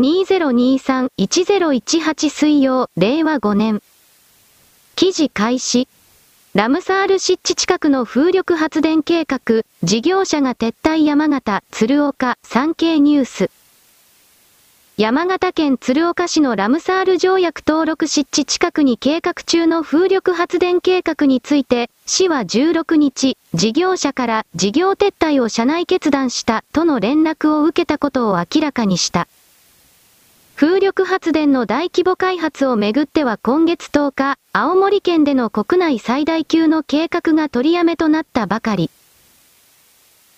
2023-1018水曜、令和5年。記事開始。ラムサール湿地近くの風力発電計画、事業者が撤退山形、鶴岡、産経ニュース。山形県鶴岡市のラムサール条約登録湿地近くに計画中の風力発電計画について、市は16日、事業者から事業撤退を社内決断したとの連絡を受けたことを明らかにした。風力発電の大規模開発をめぐっては今月10日、青森県での国内最大級の計画が取りやめとなったばかり。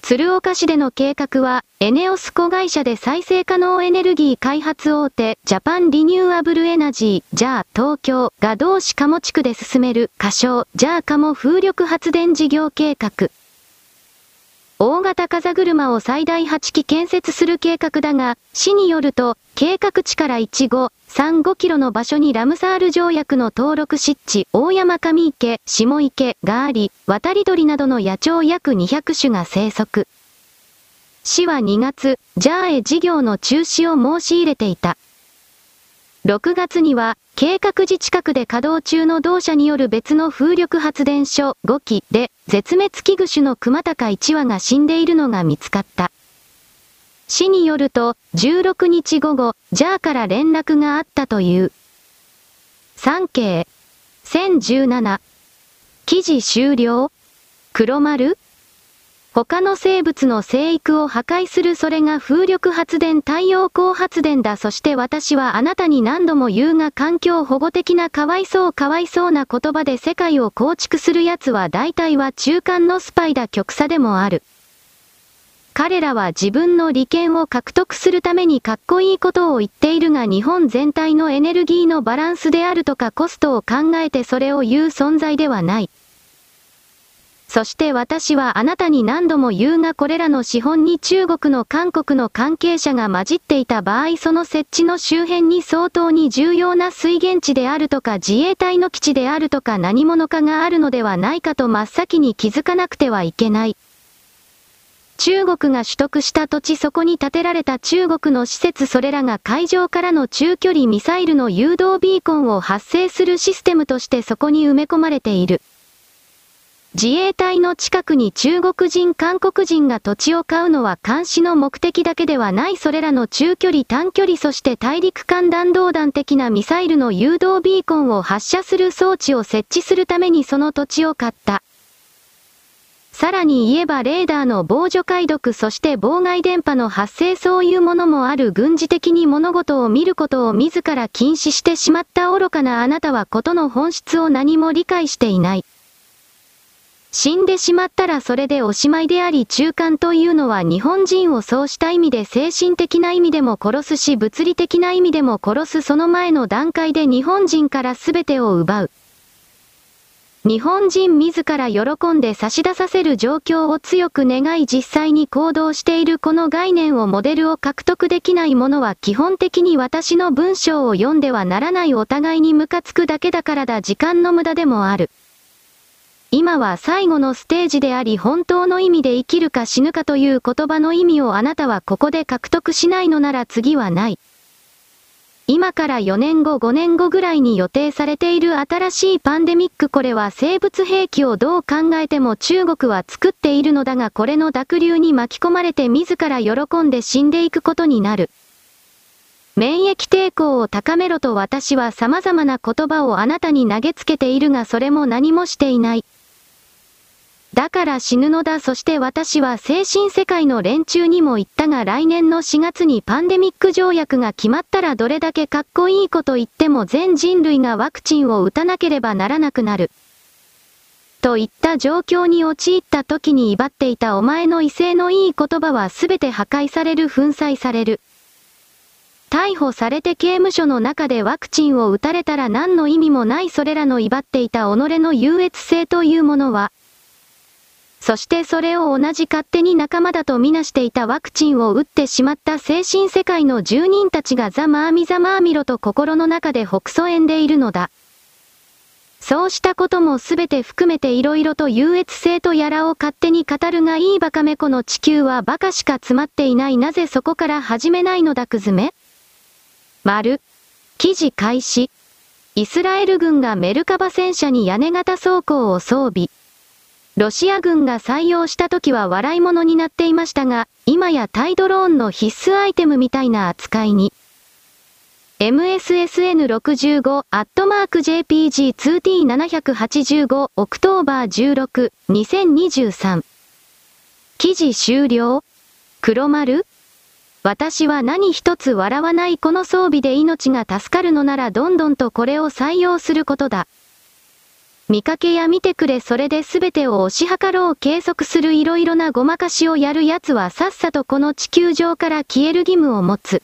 鶴岡市での計画は、エネオス子会社で再生可能エネルギー開発大手、ジャパンリニューアブルエナジー、ジャー東京が同市鴨地区で進める、仮称、ジャーカモ風力発電事業計画。大型風車を最大8基建設する計画だが、市によると、計画地から1 5 3 5キロの場所にラムサール条約の登録湿地、大山上池、下池があり、渡り鳥などの野鳥約200種が生息。市は2月、ジャーへ事業の中止を申し入れていた。6月には、計画時近くで稼働中の同社による別の風力発電所5基で、絶滅危惧種の熊高1羽が死んでいるのが見つかった。市によると、16日午後、ジャーから連絡があったという。産経、1017。記事終了黒丸他の生物の生育を破壊するそれが風力発電太陽光発電だそして私はあなたに何度も言うが環境保護的なかわいそうかわいそうな言葉で世界を構築する奴は大体は中間のスパイだ極左でもある。彼らは自分の利権を獲得するためにかっこいいことを言っているが日本全体のエネルギーのバランスであるとかコストを考えてそれを言う存在ではない。そして私はあなたに何度も言うがこれらの資本に中国の韓国の関係者が混じっていた場合その設置の周辺に相当に重要な水源地であるとか自衛隊の基地であるとか何者かがあるのではないかと真っ先に気づかなくてはいけない。中国が取得した土地そこに建てられた中国の施設それらが海上からの中距離ミサイルの誘導ビーコンを発生するシステムとしてそこに埋め込まれている。自衛隊の近くに中国人韓国人が土地を買うのは監視の目的だけではないそれらの中距離短距離そして大陸間弾道弾的なミサイルの誘導ビーコンを発射する装置を設置するためにその土地を買った。さらに言えばレーダーの防除解読そして妨害電波の発生そういうものもある軍事的に物事を見ることを自ら禁止してしまった愚かなあなたはことの本質を何も理解していない。死んでしまったらそれでおしまいであり中間というのは日本人をそうした意味で精神的な意味でも殺すし物理的な意味でも殺すその前の段階で日本人から全てを奪う。日本人自ら喜んで差し出させる状況を強く願い実際に行動しているこの概念をモデルを獲得できない者は基本的に私の文章を読んではならないお互いにムカつくだけだからだ時間の無駄でもある。今は最後のステージであり本当の意味で生きるか死ぬかという言葉の意味をあなたはここで獲得しないのなら次はない。今から4年後5年後ぐらいに予定されている新しいパンデミックこれは生物兵器をどう考えても中国は作っているのだがこれの濁流に巻き込まれて自ら喜んで死んでいくことになる。免疫抵抗を高めろと私は様々な言葉をあなたに投げつけているがそれも何もしていない。だから死ぬのだそして私は精神世界の連中にも言ったが来年の4月にパンデミック条約が決まったらどれだけかっこいいこと言っても全人類がワクチンを打たなければならなくなる。といった状況に陥った時に威張っていたお前の威勢のいい言葉はすべて破壊される粉砕される。逮捕されて刑務所の中でワクチンを打たれたら何の意味もないそれらの威張っていた己の優越性というものは、そしてそれを同じ勝手に仲間だとみなしていたワクチンを打ってしまった精神世界の住人たちがザマーミザマーミロと心の中で北曽縁でいるのだ。そうしたこともすべて含めて色々と優越性とやらを勝手に語るがいいバカめこの地球はバカしか詰まっていないなぜそこから始めないのだくずめ丸。記事開始。イスラエル軍がメルカバ戦車に屋根型装甲を装備。ロシア軍が採用した時は笑い物になっていましたが、今や対ドローンの必須アイテムみたいな扱いに。MSSN65 アットマーク JPG2T785 October 16 2023記事終了？黒丸？私は何一つ笑わないこの装備で命が助かるのならどんどんとこれを採用することだ。見かけや見てくれそれで全てを推し量ろう計測する色々なごまかしをやる奴はさっさとこの地球上から消える義務を持つ。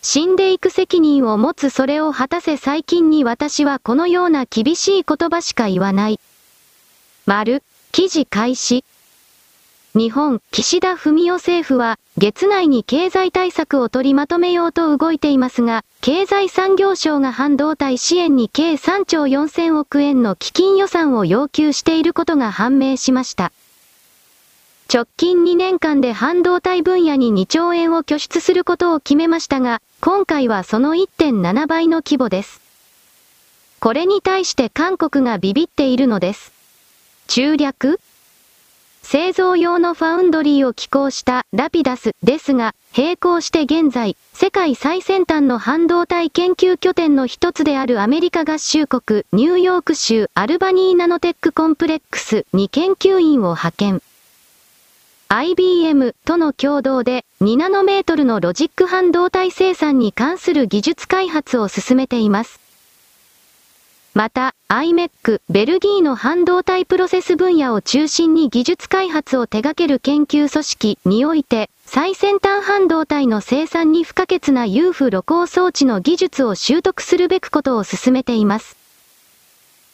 死んでいく責任を持つそれを果たせ最近に私はこのような厳しい言葉しか言わない。丸、記事開始。日本、岸田文雄政府は、月内に経済対策を取りまとめようと動いていますが、経済産業省が半導体支援に計3兆4000億円の基金予算を要求していることが判明しました。直近2年間で半導体分野に2兆円を拠出することを決めましたが、今回はその1.7倍の規模です。これに対して韓国がビビっているのです。中略製造用のファウンドリーを寄港したラピダスですが、並行して現在、世界最先端の半導体研究拠点の一つであるアメリカ合衆国ニューヨーク州アルバニーナノテックコンプレックスに研究員を派遣。IBM との共同で2ナノメートルのロジック半導体生産に関する技術開発を進めています。また、IMEC、ベルギーの半導体プロセス分野を中心に技術開発を手掛ける研究組織において、最先端半導体の生産に不可欠な UF 露光装置の技術を習得するべくことを進めています。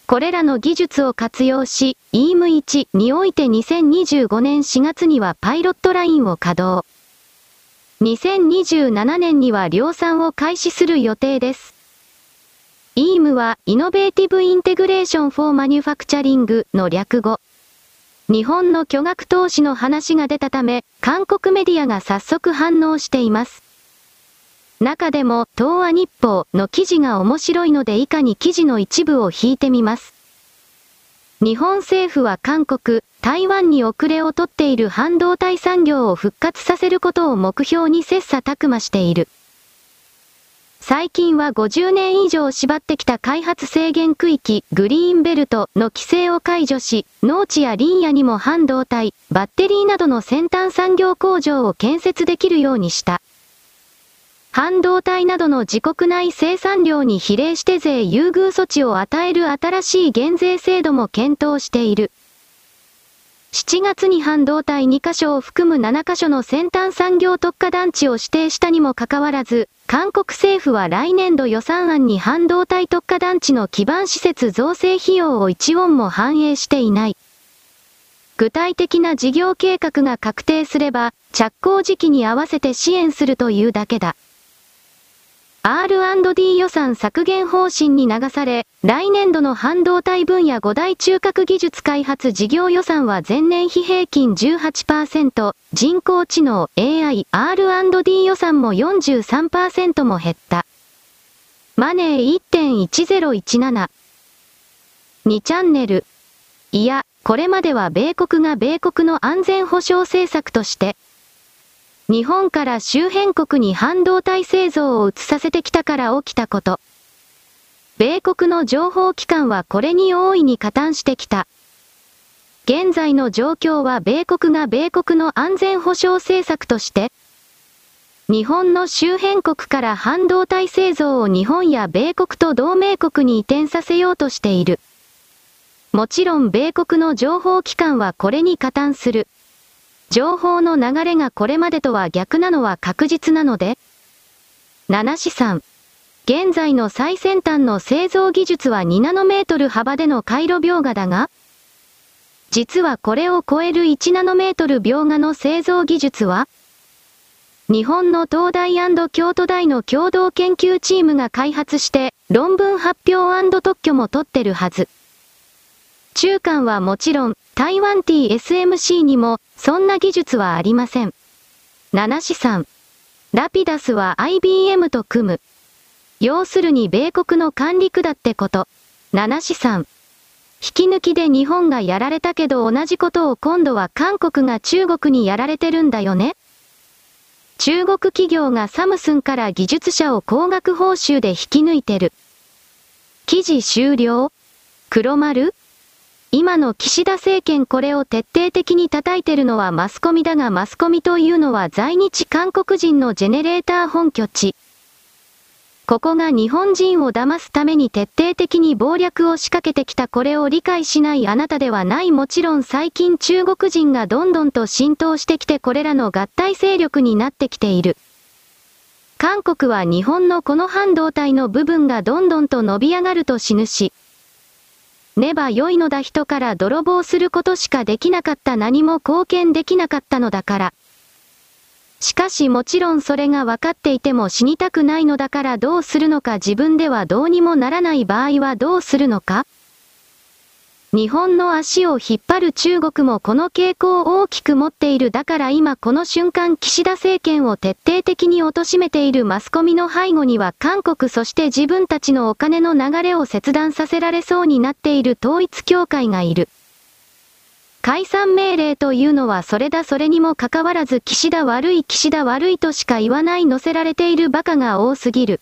これらの技術を活用し、EM1 において2025年4月にはパイロットラインを稼働。2027年には量産を開始する予定です。EM は Innovative Integration for Manufacturing の略語。日本の巨額投資の話が出たため、韓国メディアが早速反応しています。中でも、東亜日報の記事が面白いので以下に記事の一部を引いてみます。日本政府は韓国、台湾に遅れをとっている半導体産業を復活させることを目標に切磋琢磨している。最近は50年以上縛ってきた開発制限区域、グリーンベルトの規制を解除し、農地や林野にも半導体、バッテリーなどの先端産業工場を建設できるようにした。半導体などの自国内生産量に比例して税優遇措置を与える新しい減税制度も検討している。7月に半導体2カ所を含む7カ所の先端産業特化団地を指定したにもかかわらず、韓国政府は来年度予算案に半導体特化団地の基盤施設造成費用を1ウォンも反映していない。具体的な事業計画が確定すれば、着工時期に合わせて支援するというだけだ。R&D 予算削減方針に流され、来年度の半導体分野5大中核技術開発事業予算は前年比平均18%、人工知能 AI R&D 予算も43%も減った。マネー1.1017。2チャンネル。いや、これまでは米国が米国の安全保障政策として、日本から周辺国に半導体製造を移させてきたから起きたこと。米国の情報機関はこれに大いに加担してきた。現在の状況は米国が米国の安全保障政策として、日本の周辺国から半導体製造を日本や米国と同盟国に移転させようとしている。もちろん米国の情報機関はこれに加担する。情報の流れがこれまでとは逆なのは確実なので、7資産。現在の最先端の製造技術は2ナノメートル幅での回路描画だが、実はこれを超える1ナノメートル描画の製造技術は、日本の東大京都大の共同研究チームが開発して、論文発表特許も取ってるはず。中間はもちろん、台湾 TSMC にも、そんな技術はありません。7資産。ラピダスは IBM と組む。要するに米国の管理区だってこと。七資産。引き抜きで日本がやられたけど同じことを今度は韓国が中国にやられてるんだよね中国企業がサムスンから技術者を高額報酬で引き抜いてる。記事終了黒丸今の岸田政権これを徹底的に叩いてるのはマスコミだがマスコミというのは在日韓国人のジェネレーター本拠地。ここが日本人を騙すために徹底的に謀略を仕掛けてきたこれを理解しないあなたではないもちろん最近中国人がどんどんと浸透してきてこれらの合体勢力になってきている。韓国は日本のこの半導体の部分がどんどんと伸び上がると死ぬし。ねば良いのだ人から泥棒することしかできなかった何も貢献できなかったのだから。しかしもちろんそれが分かっていても死にたくないのだからどうするのか自分ではどうにもならない場合はどうするのか日本の足を引っ張る中国もこの傾向を大きく持っているだから今この瞬間岸田政権を徹底的に貶めているマスコミの背後には韓国そして自分たちのお金の流れを切断させられそうになっている統一協会がいる。解散命令というのはそれだそれにもかかわらず岸田悪い岸田悪いとしか言わない載せられている馬鹿が多すぎる。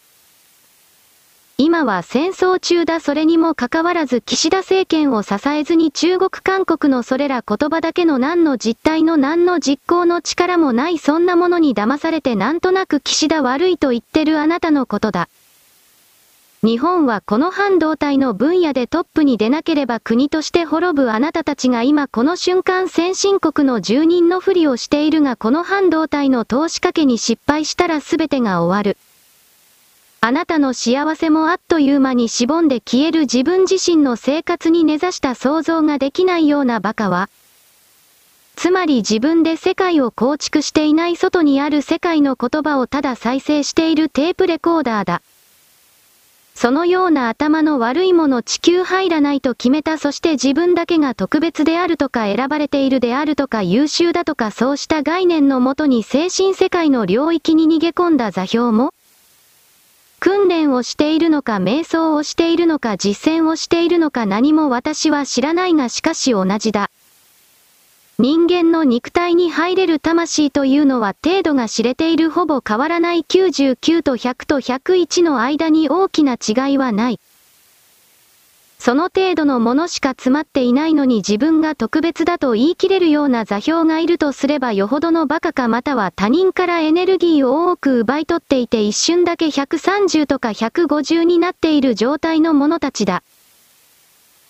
今は戦争中だそれにもかかわらず岸田政権を支えずに中国韓国のそれら言葉だけの何の実態の何の実行の力もないそんなものに騙されてなんとなく岸田悪いと言ってるあなたのことだ。日本はこの半導体の分野でトップに出なければ国として滅ぶあなたたちが今この瞬間先進国の住人のふりをしているがこの半導体の投資かけに失敗したら全てが終わる。あなたの幸せもあっという間にしぼんで消える自分自身の生活に根ざした想像ができないような馬鹿は、つまり自分で世界を構築していない外にある世界の言葉をただ再生しているテープレコーダーだ。そのような頭の悪いもの地球入らないと決めたそして自分だけが特別であるとか選ばれているであるとか優秀だとかそうした概念のもとに精神世界の領域に逃げ込んだ座標も訓練をしているのか瞑想をしているのか実践をしているのか何も私は知らないがしかし同じだ。人間の肉体に入れる魂というのは程度が知れているほぼ変わらない99と100と101の間に大きな違いはない。その程度のものしか詰まっていないのに自分が特別だと言い切れるような座標がいるとすればよほどの馬鹿かまたは他人からエネルギーを多く奪い取っていて一瞬だけ130とか150になっている状態の者たちだ。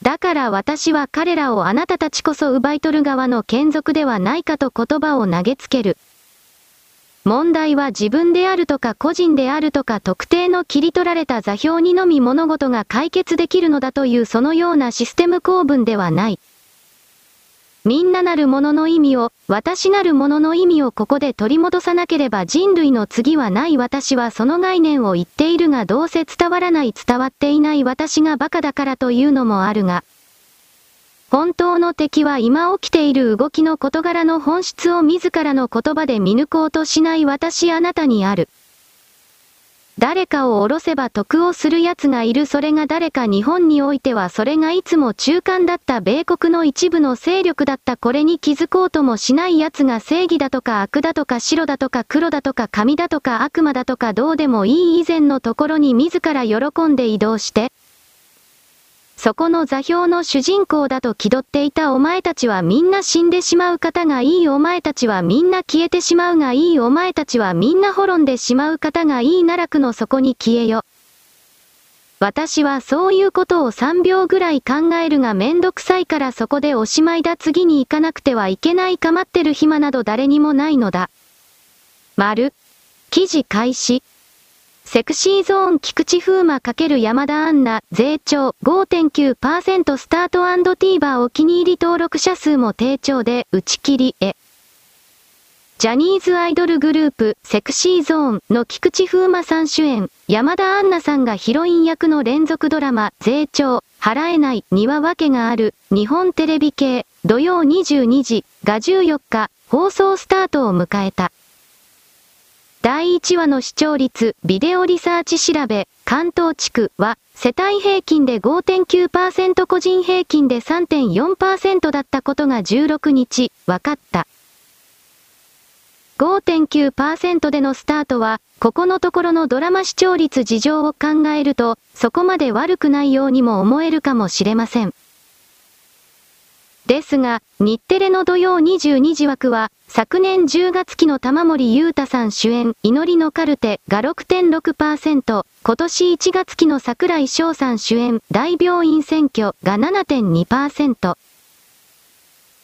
だから私は彼らをあなたたちこそ奪い取る側の眷属ではないかと言葉を投げつける。問題は自分であるとか個人であるとか特定の切り取られた座標にのみ物事が解決できるのだというそのようなシステム構文ではない。みんななるものの意味を、私なるものの意味をここで取り戻さなければ人類の次はない私はその概念を言っているがどうせ伝わらない伝わっていない私が馬鹿だからというのもあるが、本当の敵は今起きている動きの事柄の本質を自らの言葉で見抜こうとしない私あなたにある。誰かを下ろせば得をする奴がいるそれが誰か日本においてはそれがいつも中間だった米国の一部の勢力だったこれに気づこうともしない奴が正義だとか悪だとか白だとか黒だとか神だとか悪魔だとかどうでもいい以前のところに自ら喜んで移動して、そこの座標の主人公だと気取っていたお前たちはみんな死んでしまう方がいいお前たちはみんな消えてしまうがいいお前たちはみんな滅んでしまう方がいい奈落の底に消えよ。私はそういうことを3秒ぐらい考えるがめんどくさいからそこでおしまいだ次に行かなくてはいけないかまってる暇など誰にもないのだ。丸。記事開始。セクシーゾーン菊池風磨×山田アンナ、税調5.9%スタート &TVer お気に入り登録者数も低調で打ち切りへ。ジャニーズアイドルグループ、セクシーゾーンの菊池風磨さん主演、山田アンナさんがヒロイン役の連続ドラマ、税調、払えないには訳がある、日本テレビ系、土曜22時が14日、放送スタートを迎えた。第1話の視聴率、ビデオリサーチ調べ、関東地区は、世帯平均で5.9%個人平均で3.4%だったことが16日、分かった。5.9%でのスタートは、ここのところのドラマ視聴率事情を考えると、そこまで悪くないようにも思えるかもしれません。ですが、日テレの土曜22時枠は、昨年10月期の玉森裕太さん主演、祈りのカルテが6.6%、今年1月期の桜井翔さん主演、大病院選挙が7.2%。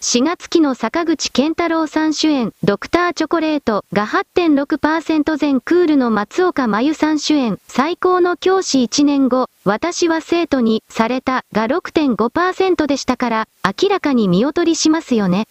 4月期の坂口健太郎さん主演、ドクターチョコレートが8.6%前クールの松岡真由さん主演、最高の教師1年後、私は生徒にされたが6.5%でしたから、明らかに見劣りしますよね。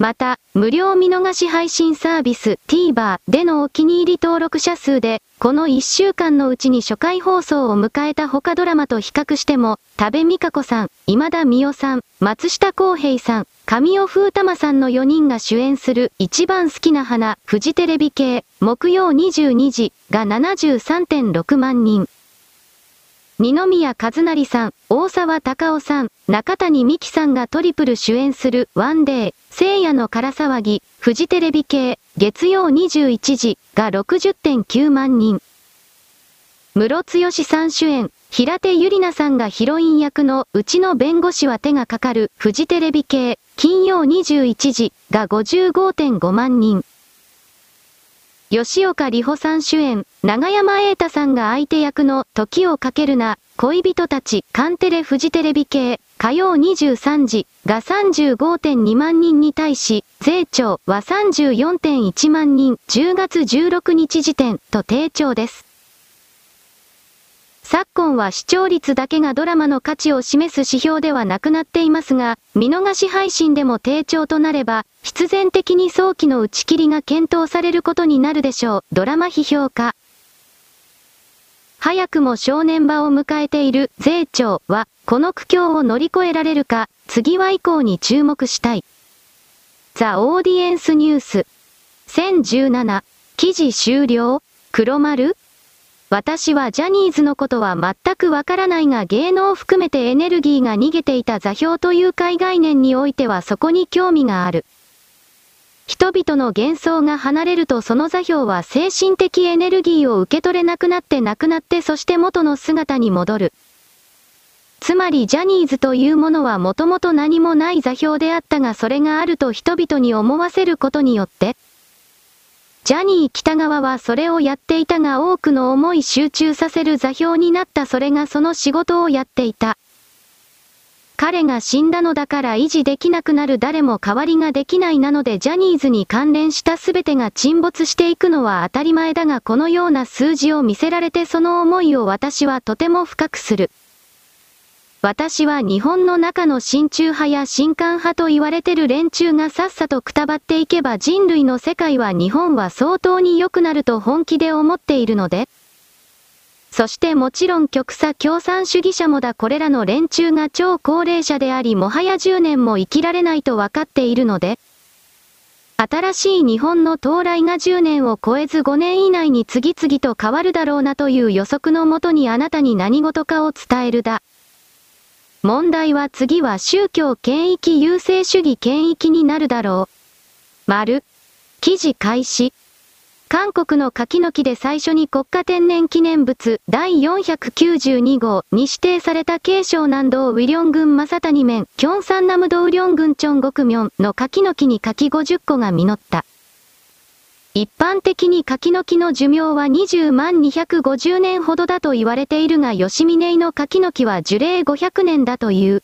また、無料見逃し配信サービス TVer でのお気に入り登録者数で、この1週間のうちに初回放送を迎えた他ドラマと比較しても、多部未華子さん、今田美代さん、松下洸平さん、神尾風玉さんの4人が主演する一番好きな花、フジテレビ系、木曜22時が73.6万人。二宮和也さん、大沢隆夫さん、中谷美紀さんがトリプル主演するワンデー、聖夜の空騒ぎ、フジテレビ系、月曜21時が60.9万人。室剛さん主演、平手ゆりなさんがヒロイン役のうちの弁護士は手がかかるフジテレビ系、金曜21時が55.5万人。吉岡里帆さん主演、長山瑛太さんが相手役の時をかけるな、恋人たち、カンテレフジテレビ系、火曜23時が35.2万人に対し、税調は34.1万人、10月16日時点と低調です。昨今は視聴率だけがドラマの価値を示す指標ではなくなっていますが、見逃し配信でも低調となれば、必然的に早期の打ち切りが検討されることになるでしょう。ドラマ批評家。早くも正念場を迎えている税調は、この苦境を乗り越えられるか、次は以降に注目したい。ザ・オーディエンスニュース。1017。記事終了黒丸私はジャニーズのことは全くわからないが芸能を含めてエネルギーが逃げていた座標という海概念においてはそこに興味がある。人々の幻想が離れるとその座標は精神的エネルギーを受け取れなくなってなくなってそして元の姿に戻る。つまりジャニーズというものはもともと何もない座標であったがそれがあると人々に思わせることによって、ジャニー北川はそれをやっていたが多くの思い集中させる座標になったそれがその仕事をやっていた。彼が死んだのだから維持できなくなる誰も代わりができないなのでジャニーズに関連した全てが沈没していくのは当たり前だがこのような数字を見せられてその思いを私はとても深くする。私は日本の中の親中派や新韓派と言われてる連中がさっさとくたばっていけば人類の世界は日本は相当に良くなると本気で思っているので、そしてもちろん極左共産主義者もだ。これらの連中が超高齢者でありもはや10年も生きられないと分かっているので、新しい日本の到来が10年を超えず5年以内に次々と変わるだろうなという予測のもとにあなたに何事かを伝えるだ。問題は次は宗教権益優勢主義権益になるだろう。丸。記事開始。韓国の柿の木で最初に国家天然記念物第492号に指定された慶尚南道ウィリョン郡正谷面、キョンサンナム道ウリョン郡チョンゴクミョンの柿の木に柿50個が実った。一般的に柿の木の寿命は20万250年ほどだと言われているが吉峰の柿の木は樹齢500年だという。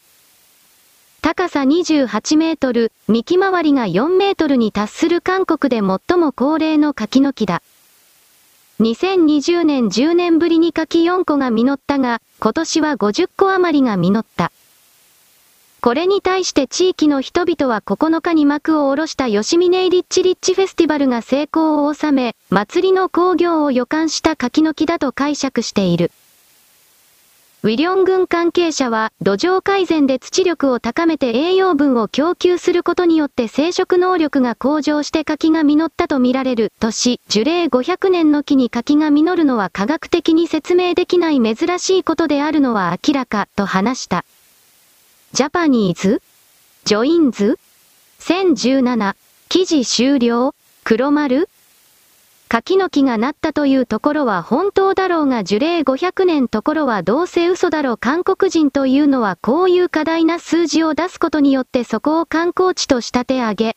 高さ28メートル、幹回りが4メートルに達する韓国で最も高齢の柿の木だ。2020年10年ぶりに柿4個が実ったが、今年は50個余りが実った。これに対して地域の人々は9日に幕を下ろした吉峰リッチリッチフェスティバルが成功を収め、祭りの興行を予感した柿の木だと解釈している。ウィリョン軍関係者は土壌改善で地力を高めて栄養分を供給することによって生殖能力が向上して柿が実ったとみられるとし、樹齢500年の木に柿が実るのは科学的に説明できない珍しいことであるのは明らかと話した。 Japanese Joins ?1017 記事終了。黒丸。柿の木がなったというところは本当だろうが樹齢500年ところはどうせ嘘だろう韓国人というのはこういう過大な数字を出すことによってそこを観光地と仕立て上げ、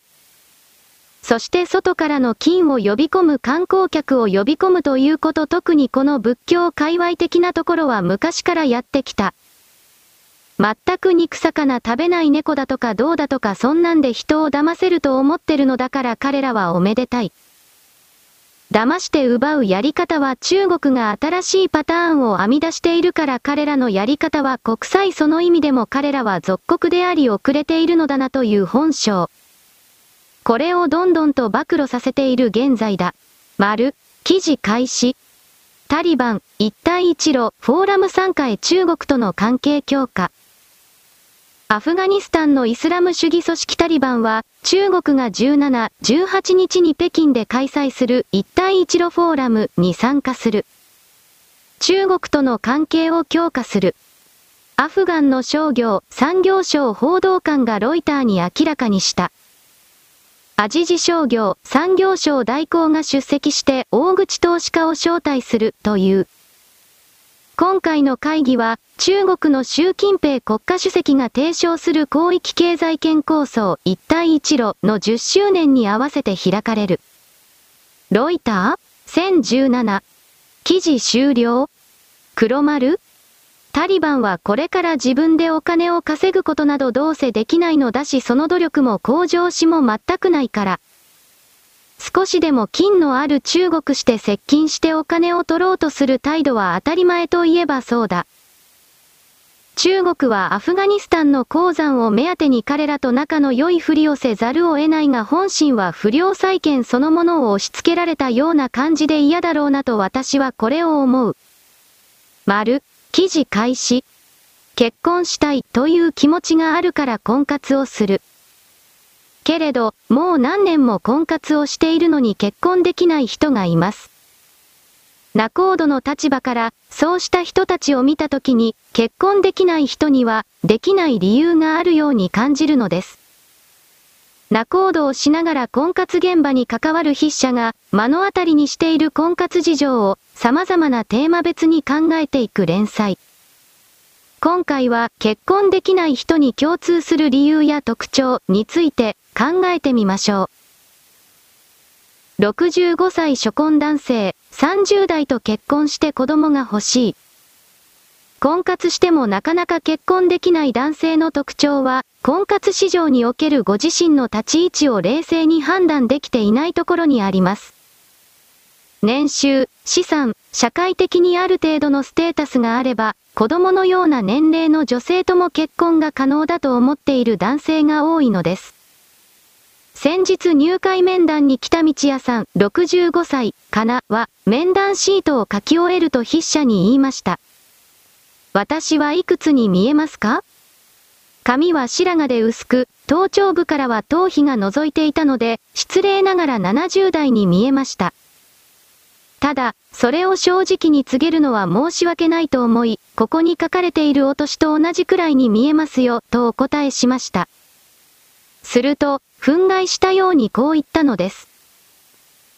そして外からの金を呼び込む観光客を呼び込むということ特にこの仏教界隈的なところは昔からやってきた。全く肉魚食べない猫だとかどうだとかそんなんで人を騙せると思ってるのだから彼らはおめでたい。騙して奪うやり方は中国が新しいパターンを編み出しているから彼らのやり方は国際その意味でも彼らは属国であり遅れているのだなという本性。これをどんどんと暴露させている現在だ。丸、記事開始。タリバン、一帯一路、フォーラム参加へ中国との関係強化。アフガニスタンのイスラム主義組織タリバンは、中国が17、18日に北京で開催する一帯一路フォーラムに参加する。中国との関係を強化する。アフガンの商業、産業省報道官がロイターに明らかにした。アジジ商業、産業省代行が出席して大口投資家を招待するという。今回の会議は、中国の習近平国家主席が提唱する広域経済圏構想一帯一路の10周年に合わせて開かれる。ロイター ?1017。記事終了黒丸タリバンはこれから自分でお金を稼ぐことなどどうせできないのだしその努力も向上しも全くないから。少しでも金のある中国して接近してお金を取ろうとする態度は当たり前といえばそうだ。中国はアフガニスタンの鉱山を目当てに彼らと仲の良いふりをせざるを得ないが本心は不良債権そのものを押し付けられたような感じで嫌だろうなと私はこれを思う。丸、記事開始。結婚したいという気持ちがあるから婚活をする。けれど、もう何年も婚活をしているのに結婚できない人がいます。仲人の立場から、そうした人たちを見たときに、結婚できない人には、できない理由があるように感じるのです。仲人をしながら婚活現場に関わる筆者が、目の当たりにしている婚活事情を、様々なテーマ別に考えていく連載。今回は結婚できない人に共通する理由や特徴について考えてみましょう。65歳初婚男性、30代と結婚して子供が欲しい。婚活してもなかなか結婚できない男性の特徴は、婚活市場におけるご自身の立ち位置を冷静に判断できていないところにあります。年収、資産、社会的にある程度のステータスがあれば、子供のような年齢の女性とも結婚が可能だと思っている男性が多いのです。先日入会面談に来た道屋さん、65歳、かな、は、面談シートを書き終えると筆者に言いました。私はいくつに見えますか？髪は白髪で薄く、頭頂部からは頭皮が覗いていたので、失礼ながら70代に見えました。ただ、それを正直に告げるのは申し訳ないと思い、ここに書かれているお年と同じくらいに見えますよ、とお答えしました。すると、憤慨したようにこう言ったのです。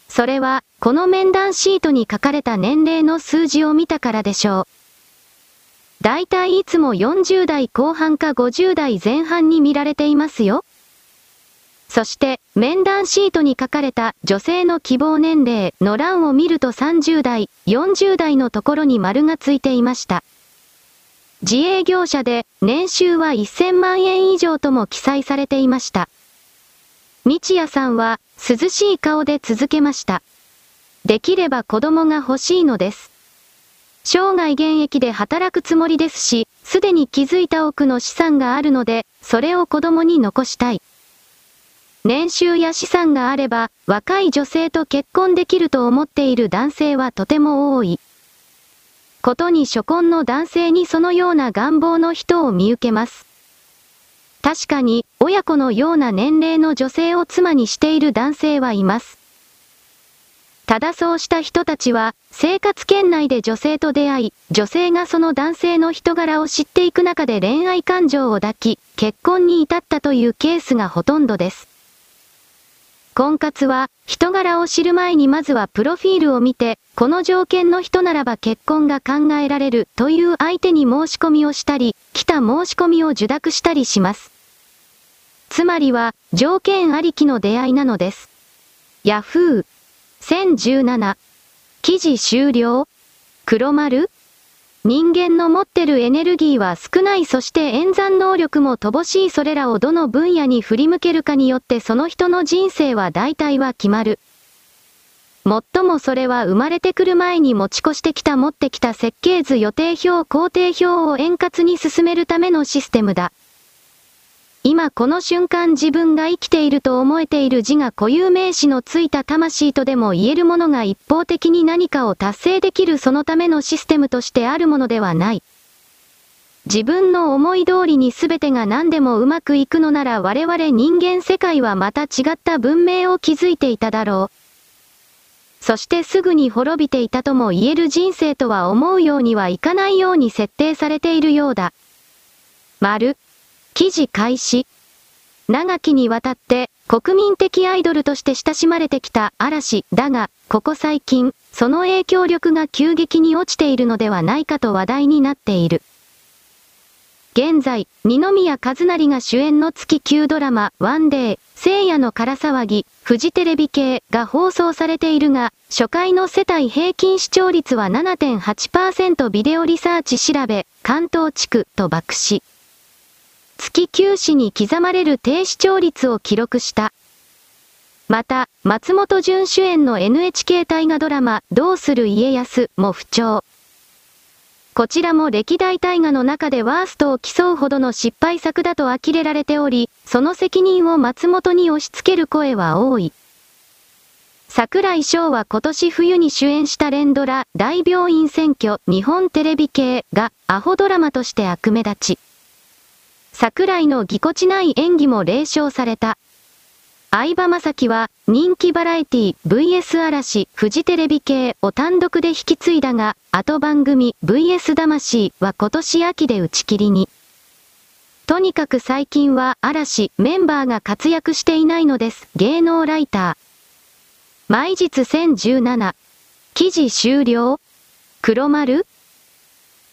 それは、この面談シートに書かれた年齢の数字を見たからでしょう。だいたいいつも40代後半か50代前半に見られていますよ。そして、面談シートに書かれた女性の希望年齢の欄を見ると30代、40代のところに丸がついていました。自営業者で年収は1000万円以上とも記載されていました。道谷さんは涼しい顔で続けました。できれば子供が欲しいのです。生涯現役で働くつもりですし、すでに気づいた多くの資産があるので、それを子供に残したい。年収や資産があれば、若い女性と結婚できると思っている男性はとても多い。ことに初婚の男性にそのような願望の人を見受けます。確かに、親子のような年齢の女性を妻にしている男性はいます。ただそうした人たちは、生活圏内で女性と出会い、女性がその男性の人柄を知っていく中で恋愛感情を抱き、結婚に至ったというケースがほとんどです。婚活は、人柄を知る前にまずはプロフィールを見て、この条件の人ならば結婚が考えられるという相手に申し込みをしたり、来た申し込みを受諾したりします。つまりは、条件ありきの出会いなのです。Yahoo! 1017記事終了黒丸人間の持ってるエネルギーは少ないそして演算能力も乏しいそれらをどの分野に振り向けるかによってその人の人生は大体は決まる。もっともそれは生まれてくる前に持ち越してきた持ってきた設計図予定表工程表を円滑に進めるためのシステムだ。今この瞬間自分が生きていると思えている自我固有名詞のついた魂とでも言えるものが一方的に何かを達成できるそのためのシステムとしてあるものではない。自分の思い通りに全てが何でもうまくいくのなら我々人間世界はまた違った文明を築いていただろう。そしてすぐに滅びていたとも言える人生とは思うようにはいかないように設定されているようだ。丸。記事開始。長きにわたって国民的アイドルとして親しまれてきた嵐だが、ここ最近、その影響力が急激に落ちているのではないかと話題になっている。現在、二宮和也が主演の月9ドラマ、ワンデー、聖夜の空騒ぎ、フジテレビ系が放送されているが、初回の世帯平均視聴率は7.8%ビデオリサーチ調べ、関東地区と爆死。月休止に刻まれる低視聴率を記録した。また、松本潤主演の NHK 大河ドラマ、どうする家康も不調。こちらも歴代大河の中でワーストを競うほどの失敗作だと呆れられており、その責任を松本に押し付ける声は多い。桜井翔は今年冬に主演した連ドラ、大病院選挙、日本テレビ系が、アホドラマとして悪目立ち。桜井のぎこちない演技も霊唱された。相葉雅紀は人気バラエティ VS 嵐、フジテレビ系を単独で引き継いだが、後番組 VS 魂は今年秋で打ち切りに。とにかく最近は嵐メンバーが活躍していないのです。芸能ライター。毎日1017。記事終了黒丸？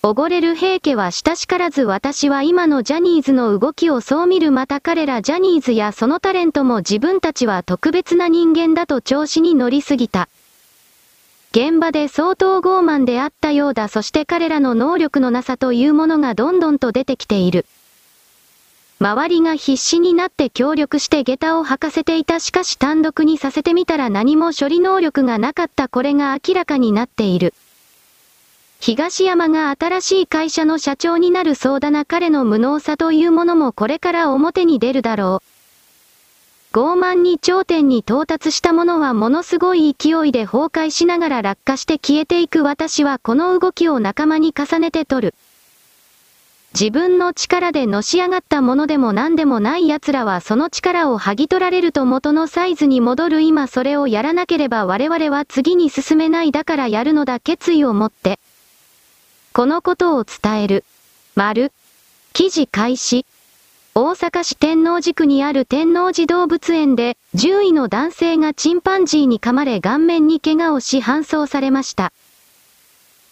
おごれる平家は親しからず私は今のジャニーズの動きをそう見るまた彼らジャニーズやそのタレントも自分たちは特別な人間だと調子に乗りすぎた。現場で相当傲慢であったようだそして彼らの能力のなさというものがどんどんと出てきている。周りが必死になって協力して下駄を履かせていたしかし単独にさせてみたら何も処理能力がなかったこれが明らかになっている。東山が新しい会社の社長になるそうだな彼の無能さというものもこれから表に出るだろう。傲慢に頂点に到達したものはものすごい勢いで崩壊しながら落下して消えていく私はこの動きを仲間に重ねて取る。自分の力でのし上がったものでも何でもない奴らはその力を剥ぎ取られると元のサイズに戻る今それをやらなければ我々は次に進めないだからやるのだ決意を持って。このことを伝える。丸。記事開始。大阪市天王寺区にある天王寺動物園で、獣医の男性がチンパンジーに噛まれ顔面に怪我をし搬送されました。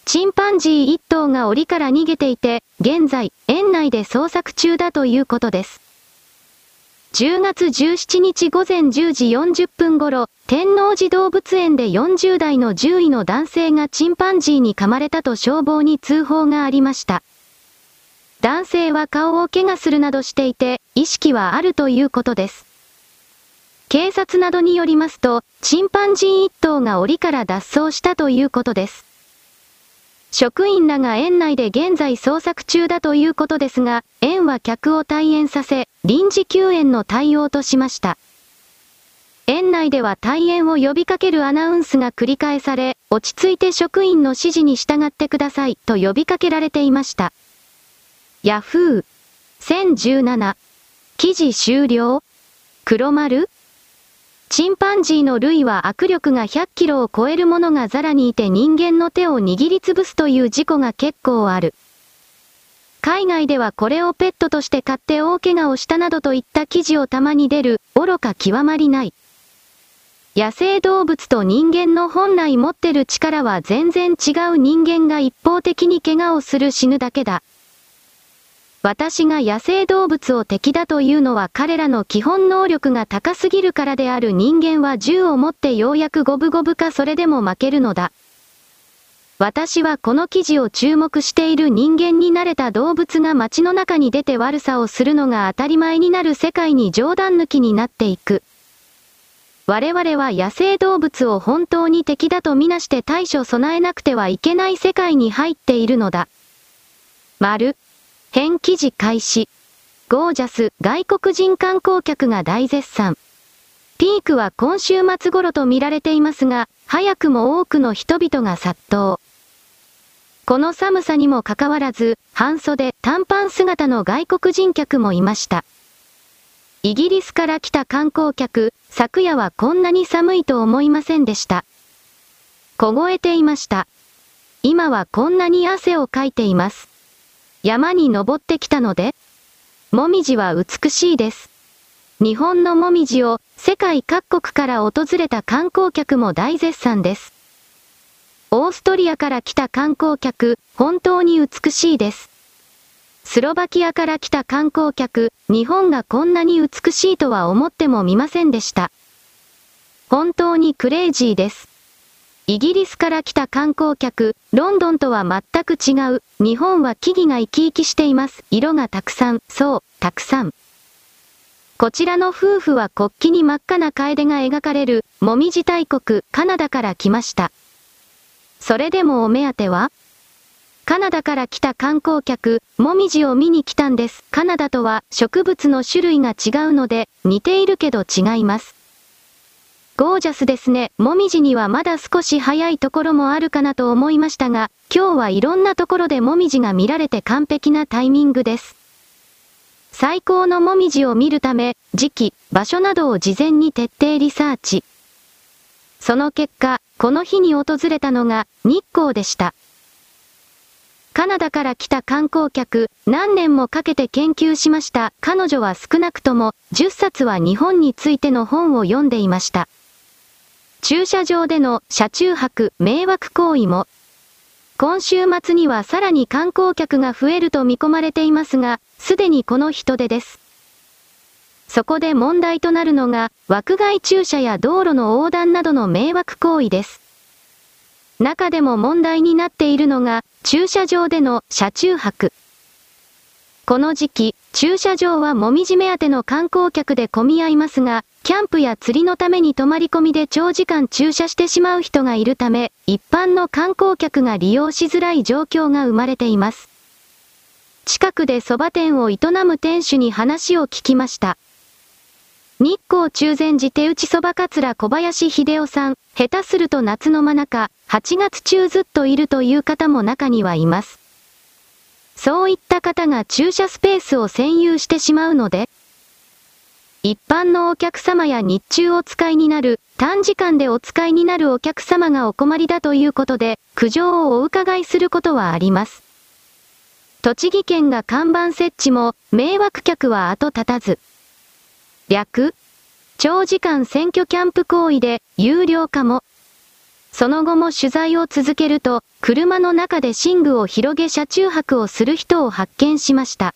チンパンジー1頭が檻から逃げていて、現在、園内で捜索中だということです。10月17日午前10時40分頃、天王寺動物園で40代の獣医の男性がチンパンジーに噛まれたと消防に通報がありました。男性は顔を怪我するなどしていて、意識はあるということです。警察などによりますと、チンパンジー1頭が檻から脱走したということです。職員らが園内で現在捜索中だということですが、園は客を退園させ、臨時休園の対応としました。園内では退園を呼びかけるアナウンスが繰り返され、落ち着いて職員の指示に従ってくださいと呼びかけられていました。ヤフー1017記事終了黒丸チンパンジーの類は握力が100キロを超えるものがザラにいて人間の手を握りつぶすという事故が結構ある。海外ではこれをペットとして買って大怪我をしたなどといった記事をたまに出る、愚か極まりない。野生動物と人間の本来持ってる力は全然違う人間が一方的に怪我をする死ぬだけだ。私が野生動物を敵だというのは彼らの基本能力が高すぎるからである人間は銃を持ってようやく五分五分かそれでも負けるのだ。私はこの記事を注目している人間に慣れた動物が街の中に出て悪さをするのが当たり前になる世界に冗談抜きになっていく。我々は野生動物を本当に敵だとみなして対処備えなくてはいけない世界に入っているのだ。丸。変記事開始。ゴージャス、外国人観光客が大絶賛。ピークは今週末頃と見られていますが、早くも多くの人々が殺到。この寒さにもかかわらず、半袖、短パン姿の外国人客もいました。イギリスから来た観光客、昨夜はこんなに寒いと思いませんでした。凍えていました。今はこんなに汗をかいています。山に登ってきたので、もみじは美しいです。日本のもみじを世界各国から訪れた観光客も大絶賛です。オーストリアから来た観光客、本当に美しいです。スロバキアから来た観光客、日本がこんなに美しいとは思ってもみませんでした。本当にクレイジーです。イギリスから来た観光客、ロンドンとは全く違う。日本は木々が生き生きしています。色がたくさん、そう、たくさん。こちらの夫婦は国旗に真っ赤な楓が描かれる、もみじ大国、カナダから来ました。それでもお目当ては？カナダから来た観光客、もみじを見に来たんです。カナダとは植物の種類が違うので、似ているけど違います。ゴージャスですね。もみじにはまだ少し早いところもあるかなと思いましたが、今日はいろんなところでもみじが見られて完璧なタイミングです。最高のもみじを見るため、時期、場所などを事前に徹底リサーチ。その結果、この日に訪れたのが日光でした。カナダから来た観光客、何年もかけて研究しました。彼女は少なくとも10冊は日本についての本を読んでいました。駐車場での車中泊、迷惑行為も、今週末にはさらに観光客が増えると見込まれていますが、すでにこの人手です。そこで問題となるのが、枠外駐車や道路の横断などの迷惑行為です。中でも問題になっているのが、駐車場での車中泊。この時期、駐車場はもみじ目当ての観光客で混み合いますが、キャンプや釣りのために泊まり込みで長時間駐車してしまう人がいるため、一般の観光客が利用しづらい状況が生まれています。近くで蕎麦店を営む店主に話を聞きました。日光中禅寺手打ち蕎麦桂小林秀夫さん、下手すると夏の真中、8月中ずっといるという方も中にはいます。そういった方が駐車スペースを占有してしまうので、一般のお客様や日中お使いになる、短時間でお使いになるお客様がお困りだということで、苦情をお伺いすることはあります。栃木県が看板設置も、迷惑客は後立たず。略長時間選挙キャンプ行為で、有料化も。その後も取材を続けると、車の中で寝具を広げ車中泊をする人を発見しました。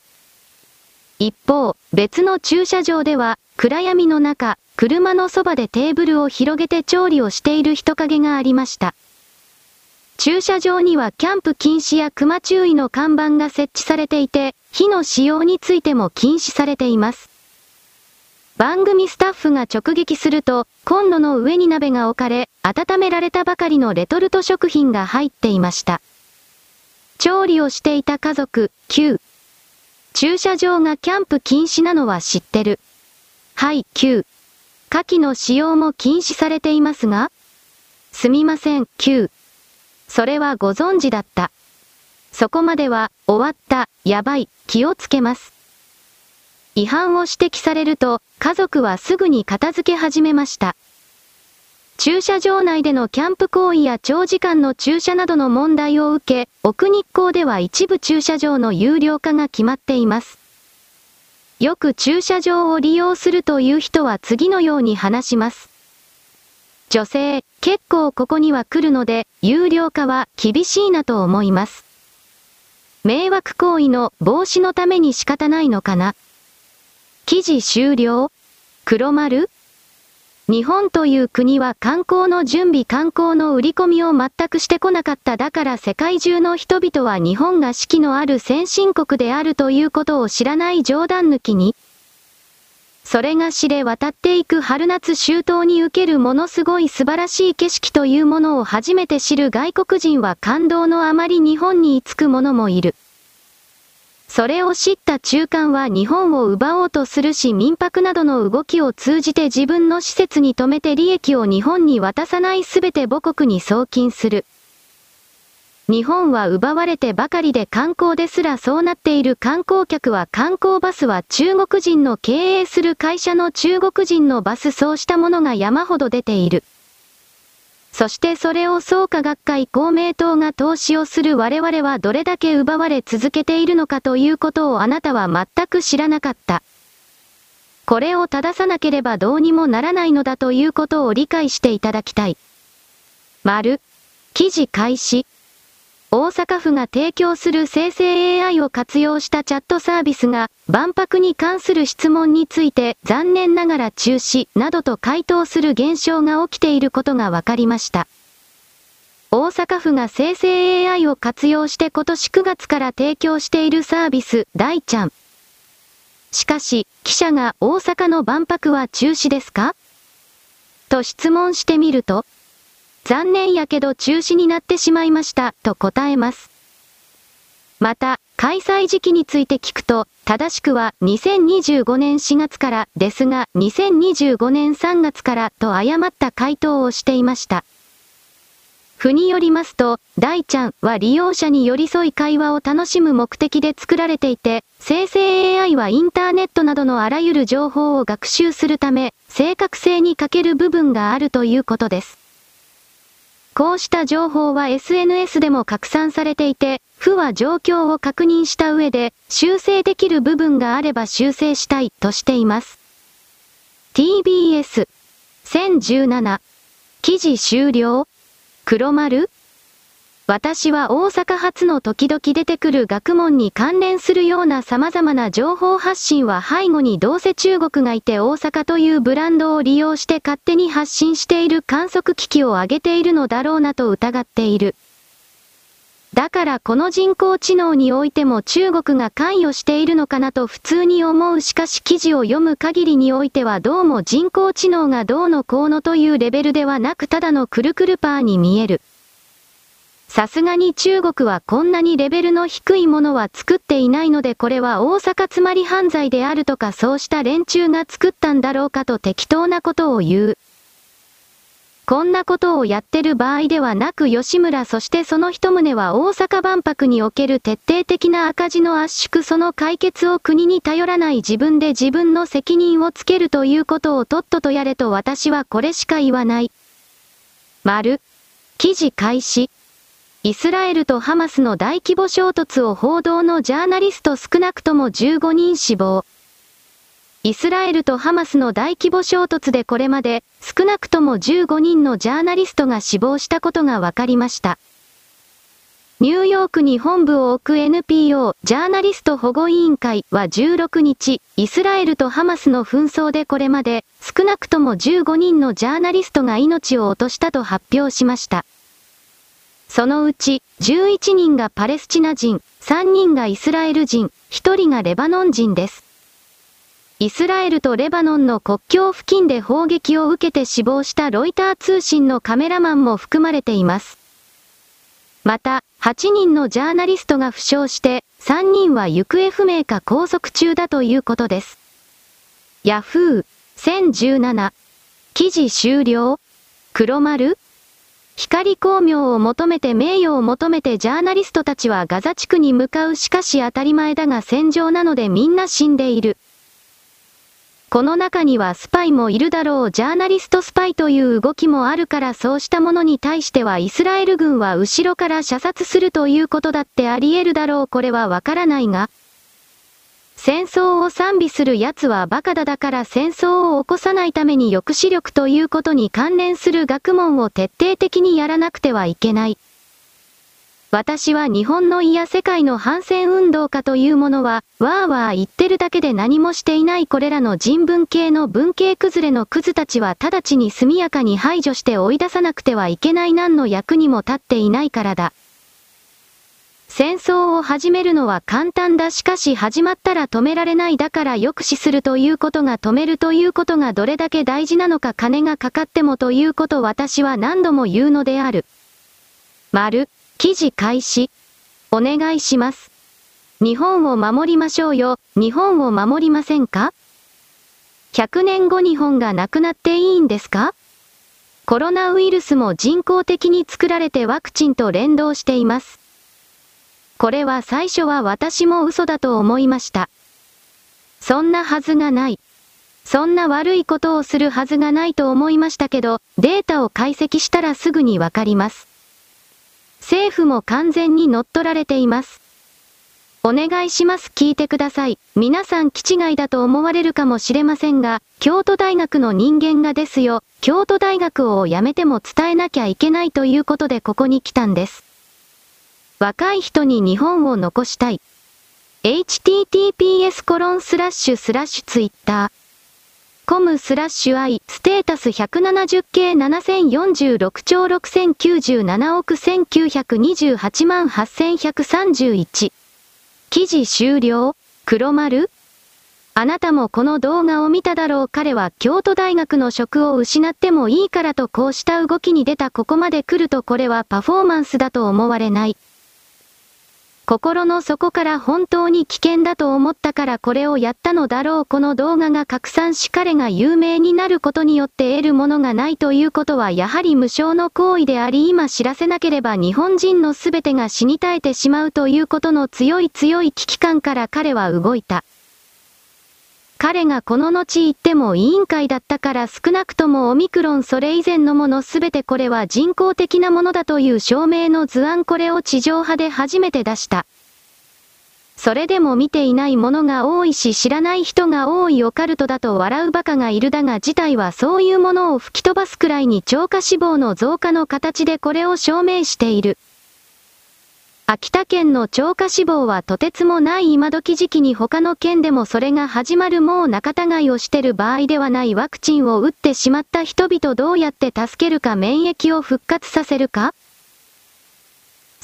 一方、別の駐車場では、暗闇の中、車のそばでテーブルを広げて調理をしている人影がありました。駐車場にはキャンプ禁止や熊注意の看板が設置されていて、火の使用についても禁止されています。番組スタッフが直撃すると、コンロの上に鍋が置かれ、温められたばかりのレトルト食品が入っていました。調理をしていた家族、9。駐車場がキャンプ禁止なのは知ってる。はい、9。火器の使用も禁止されていますがすみません、9。それはご存知だった。そこまでは、終わった、やばい、気をつけます。違反を指摘されると、家族はすぐに片付け始めました。駐車場内でのキャンプ行為や長時間の駐車などの問題を受け、奥日光では一部駐車場の有料化が決まっています。よく駐車場を利用するという人は次のように話します。女性、結構ここには来るので、有料化は厳しいなと思います。迷惑行為の防止のために仕方ないのかな。記事終了黒丸日本という国は観光の準備観光の売り込みを全くしてこなかっただから世界中の人々は日本が四季のある先進国であるということを知らない冗談抜きに、それが知れ渡っていく春夏秋冬に受けるものすごい素晴らしい景色というものを初めて知る外国人は感動のあまり日本に居つく者もいる。それを知った中間は日本を奪おうとするし民泊などの動きを通じて自分の施設に留めて利益を日本に渡さないすべて母国に送金する。日本は奪われてばかりで観光ですらそうなっている観光客は観光バスは中国人の経営する会社の中国人のバスそうしたものが山ほど出ている。そしてそれを創価学会公明党が投資をする我々はどれだけ奪われ続けているのかということをあなたは全く知らなかった。これを正さなければどうにもならないのだということを理解していただきたい。丸。記事開始。大阪府が提供する生成 AI を活用したチャットサービスが、万博に関する質問について残念ながら中止などと回答する現象が起きていることが分かりました。大阪府が生成 AI を活用して今年9月から提供しているサービス、大ちゃん。しかし、記者が大阪の万博は中止ですか？と質問してみると、残念やけど中止になってしまいました、と答えます。また、開催時期について聞くと、正しくは2025年4月からですが、2025年3月からと誤った回答をしていました。府によりますと、大ちゃんは利用者に寄り添い会話を楽しむ目的で作られていて、生成 AI はインターネットなどのあらゆる情報を学習するため、正確性に欠ける部分があるということです。こうした情報は SNS でも拡散されていて、府は状況を確認した上で、修正できる部分があれば修正したいとしています。TBS 1017記事終了？黒丸？私は大阪発の時々出てくる学問に関連するような様々な情報発信は背後にどうせ中国がいて大阪というブランドを利用して勝手に発信している観測機器を上げているのだろうなと疑っている。だからこの人工知能においても中国が関与しているのかなと普通に思うしかし記事を読む限りにおいてはどうも人工知能がどうのこうのというレベルではなくただのくるくるパーに見える。さすがに中国はこんなにレベルの低いものは作っていないのでこれは大阪つまり犯罪であるとかそうした連中が作ったんだろうかと適当なことを言う。こんなことをやってる場合ではなく吉村そしてその一棟は大阪万博における徹底的な赤字の圧縮その解決を国に頼らない自分で自分の責任をつけるということをとっととやれと私はこれしか言わない。丸。記事開始。イスラエルとハマスの大規模衝突を報道のジャーナリスト少なくとも15人死亡。イスラエルとハマスの大規模衝突でこれまで少なくとも15人のジャーナリストが死亡したことが分かりました。ニューヨークに本部を置く NPO ジャーナリスト保護委員会は16日、イスラエルとハマスの紛争でこれまで少なくとも15人のジャーナリストが命を落としたと発表しました。そのうち11人がパレスチナ人、3人がイスラエル人、1人がレバノン人です。イスラエルとレバノンの国境付近で砲撃を受けて死亡したロイター通信のカメラマンも含まれています。また、8人のジャーナリストが負傷して、3人は行方不明か拘束中だということです。ヤフー1017記事終了？黒丸？光光明を求めて名誉を求めてジャーナリストたちはガザ地区に向かうしかし当たり前だが戦場なのでみんな死んでいる。この中にはスパイもいるだろうジャーナリストスパイという動きもあるからそうしたものに対してはイスラエル軍は後ろから射殺するということだってあり得るだろうこれはわからないが。戦争を賛美する奴はバカだだから戦争を起こさないために抑止力ということに関連する学問を徹底的にやらなくてはいけない。私は日本のいや世界の反戦運動家というものは、わーわー言ってるだけで何もしていないこれらの人文系の文系崩れのクズたちは直ちに速やかに排除して追い出さなくてはいけない何の役にも立っていないからだ。戦争を始めるのは簡単だしかし始まったら止められないだから抑止するということが止めるということがどれだけ大事なのか金がかかってもということ私は何度も言うのである。丸。記事開始。お願いします。日本を守りましょうよ。日本を守りませんか ?100 年後日本がなくなっていいんですか？コロナウイルスも人工的に作られてワクチンと連動しています。これは最初は私も嘘だと思いました。そんなはずがない。そんな悪いことをするはずがないと思いましたけど、データを解析したらすぐにわかります。政府も完全に乗っ取られています。お願いします聞いてください。皆さん気違いだと思われるかもしれませんが、京都大学の人間がですよ、京都大学を辞めても伝えなきゃいけないということでここに来たんです。若い人に日本を残したい。https コロンスラッシュスラッシュツイッター。コムスラッシュ i ステータス 170K 7046兆6097億1928万8131。記事終了黒丸あなたもこの動画を見ただろう彼は京都大学の職を失ってもいいからとこうした動きに出たここまで来るとこれはパフォーマンスだと思われない。心の底から本当に危険だと思ったからこれをやったのだろうこの動画が拡散し彼が有名になることによって得るものがないということはやはり無償の行為であり今知らせなければ日本人の全てが死に絶えてしまうということの強い強い危機感から彼は動いた。彼がこの後言っても委員会だったから少なくともオミクロンそれ以前のものすべてこれは人工的なものだという証明の図案これを地上波で初めて出した。それでも見ていないものが多いし知らない人が多いオカルトだと笑う馬鹿がいるだが事態はそういうものを吹き飛ばすくらいに超過死亡の増加の形でこれを証明している。秋田県の超過死亡はとてつもない今時時期に他の県でもそれが始まるもう仲違いをしてる場合ではないワクチンを打ってしまった人々どうやって助けるか免疫を復活させるか。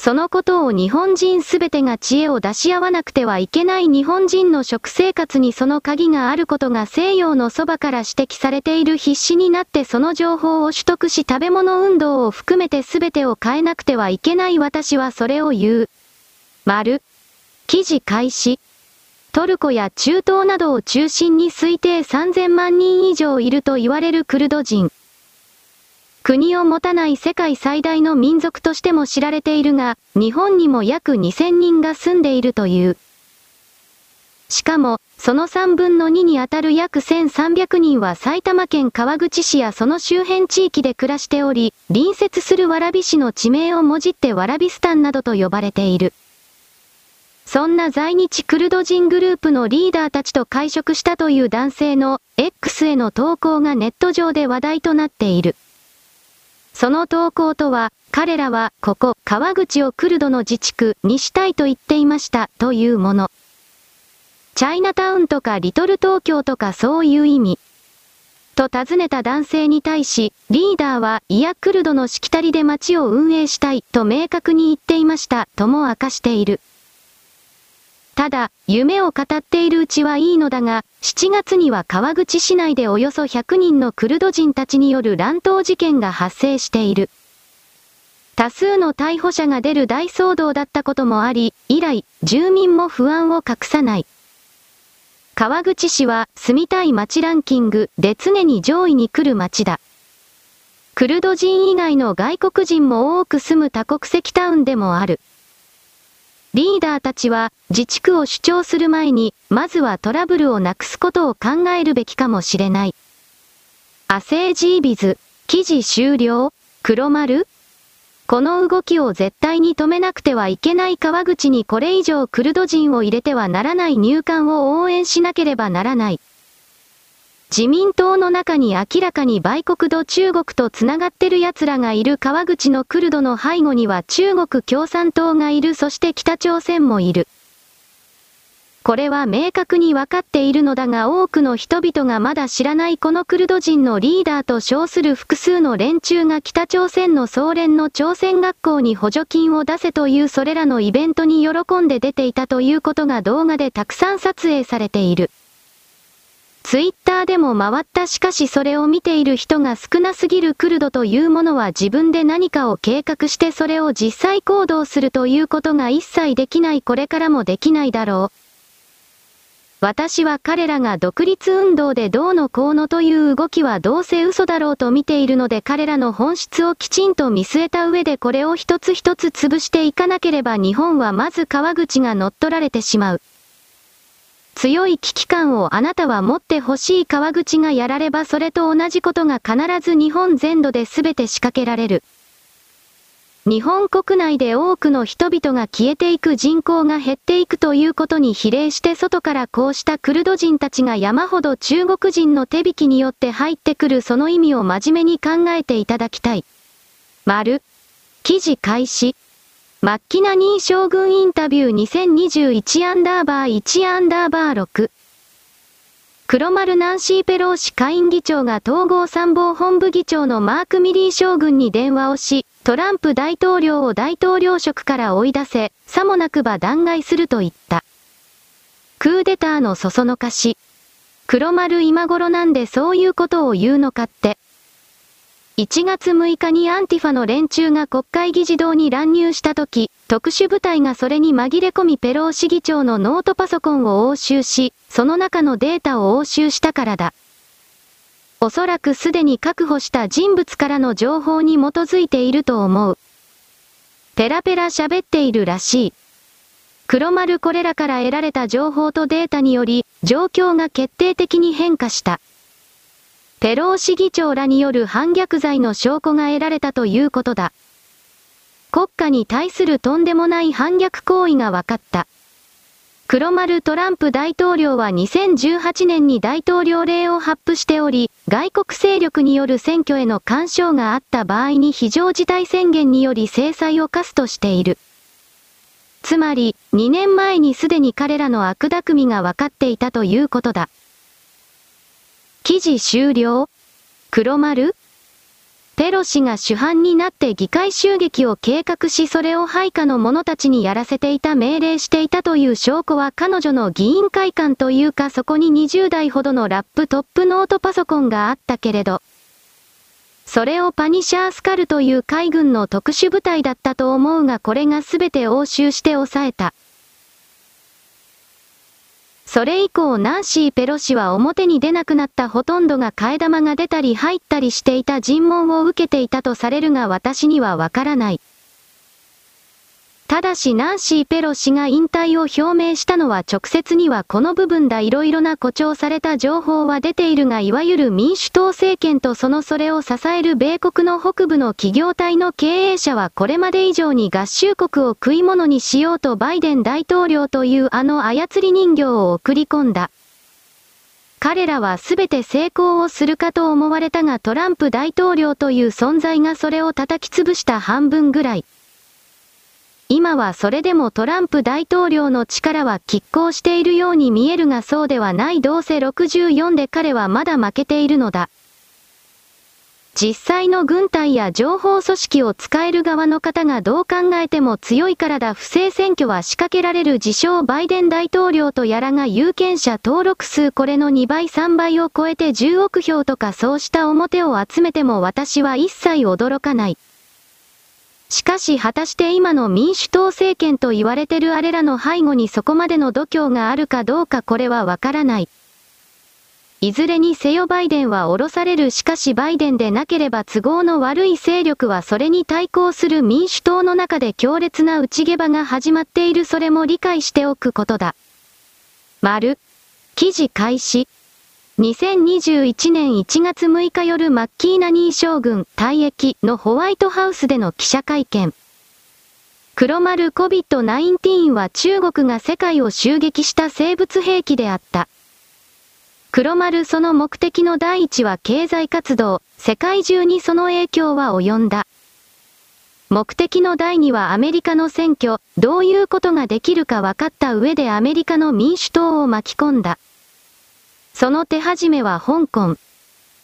そのことを日本人すべてが知恵を出し合わなくてはいけない日本人の食生活にその鍵があることが西洋のそばから指摘されている必死になってその情報を取得し食べ物運動を含めてすべてを変えなくてはいけない私はそれを言う。丸。記事開始。トルコや中東などを中心に推定3000万人以上いると言われるクルド人。国を持たない世界最大の民族としても知られているが、日本にも約2000人が住んでいるという。しかも、その3分の2にあたる約1300人は埼玉県川口市やその周辺地域で暮らしており、隣接する蕨市の地名をもじって蕨スタンなどと呼ばれている。そんな在日クルド人グループのリーダーたちと会食したという男性の X への投稿がネット上で話題となっている。その投稿とは、彼らは、ここ、川口をクルドの自治区にしたいと言っていました、というもの。チャイナタウンとかリトル東京とかそういう意味。と尋ねた男性に対し、リーダーは、いやクルドのしきたりで街を運営したい、と明確に言っていました、とも明かしている。ただ、夢を語っているうちはいいのだが、7月には川口市内でおよそ100人のクルド人たちによる乱闘事件が発生している。多数の逮捕者が出る大騒動だったこともあり、以来、住民も不安を隠さない。川口市は住みたい街ランキングで常に上位に来る街だ。クルド人以外の外国人も多く住む多国籍タウンでもある。リーダーたちは自治区を主張する前に、まずはトラブルをなくすことを考えるべきかもしれない。アセージービズ、記事終了黒丸この動きを絶対に止めなくてはいけない川口にこれ以上クルド人を入れてはならない入管を応援しなければならない。自民党の中に明らかに売国と中国と繋がってる奴らがいる川口のクルドの背後には中国共産党がいるそして北朝鮮もいる。これは明確に分かっているのだが多くの人々がまだ知らないこのクルド人のリーダーと称する複数の連中が北朝鮮の総連の朝鮮学校に補助金を出せというそれらのイベントに喜んで出ていたということが動画でたくさん撮影されている。ツイッターでも回ったしかしそれを見ている人が少なすぎるクルドというものは自分で何かを計画してそれを実際行動するということが一切できないこれからもできないだろう。私は彼らが独立運動でどうのこうのという動きはどうせ嘘だろうと見ているので彼らの本質をきちんと見据えた上でこれを一つ一つ潰していかなければ日本はまず川口が乗っ取られてしまう。強い危機感をあなたは持って欲しい川口がやらればそれと同じことが必ず日本全土で全て仕掛けられる。日本国内で多くの人々が消えていく人口が減っていくということに比例して外からこうしたクルド人たちが山ほど中国人の手引きによって入ってくるその意味を真面目に考えていただきたい。丸。記事開始。マッキナニー将軍インタビュー2021アンダーバー1アンダーバー6。黒丸ナンシー・ペローシ下院議長が統合参謀本部議長のマーク・ミリー将軍に電話をし、トランプ大統領を大統領職から追い出せ、さもなくば弾劾すると言った。クーデターのそそのかし。黒丸今頃なんでそういうことを言うのかって。1月6日にアンティファの連中が国会議事堂に乱入した時、特殊部隊がそれに紛れ込みペロー市議長のノートパソコンを押収し、その中のデータを押収したからだ。おそらくすでに確保した人物からの情報に基づいていると思う。ペラペラ喋っているらしい。黒丸これらから得られた情報とデータにより、状況が決定的に変化した。ペロー市議長らによる反逆罪の証拠が得られたということだ。国家に対するとんでもない反逆行為が分かった。黒丸トランプ大統領は2018年に大統領令を発布しており、外国勢力による選挙への干渉があった場合に非常事態宣言により制裁を科すとしている。つまり、2年前にすでに彼らの悪巧みが分かっていたということだ。記事終了？黒丸？ペロ氏が主犯になって議会襲撃を計画しそれを配下の者たちにやらせていた命令していたという証拠は彼女の議員会館というかそこに20台ほどのラップトップノートパソコンがあったけれど、それをパニシャースカルという海軍の特殊部隊だったと思うがこれが全て押収して抑えた。それ以降ナンシー・ペロシは表に出なくなったほとんどが替え玉が出たり入ったりしていた尋問を受けていたとされるが私にはわからない。ただしナンシー・ペロシが引退を表明したのは直接にはこの部分だ色々な誇張された情報は出ているがいわゆる民主党政権とそのそれを支える米国の北部の企業体の経営者はこれまで以上に合衆国を食い物にしようとバイデン大統領というあの操り人形を送り込んだ。彼らはすべて成功をするかと思われたがトランプ大統領という存在がそれを叩き潰した半分ぐらい。今はそれでもトランプ大統領の力は拮抗しているように見えるがそうではないどうせ64で彼はまだ負けているのだ。実際の軍隊や情報組織を使える側の方がどう考えても強いからだ不正選挙は仕掛けられる自称バイデン大統領とやらが有権者登録数これの2倍3倍を超えて10億票とかそうした表を集めても私は一切驚かない。しかし果たして今の民主党政権と言われてるあれらの背後にそこまでの度胸があるかどうかこれはわからない。いずれにせよバイデンは降ろされるしかしバイデンでなければ都合の悪い勢力はそれに対抗する民主党の中で強烈な内毛場が始まっているそれも理解しておくことだ。丸。記事開始。2021年1月6日夜マッキーナニー将軍退役のホワイトハウスでの記者会見。黒丸 COVID-19 は中国が世界を襲撃した生物兵器であった。黒丸その目的の第一は経済活動、世界中にその影響は及んだ。目的の第二はアメリカの選挙、どういうことができるか分かった上でアメリカの民主党を巻き込んだ。その手始めは香港。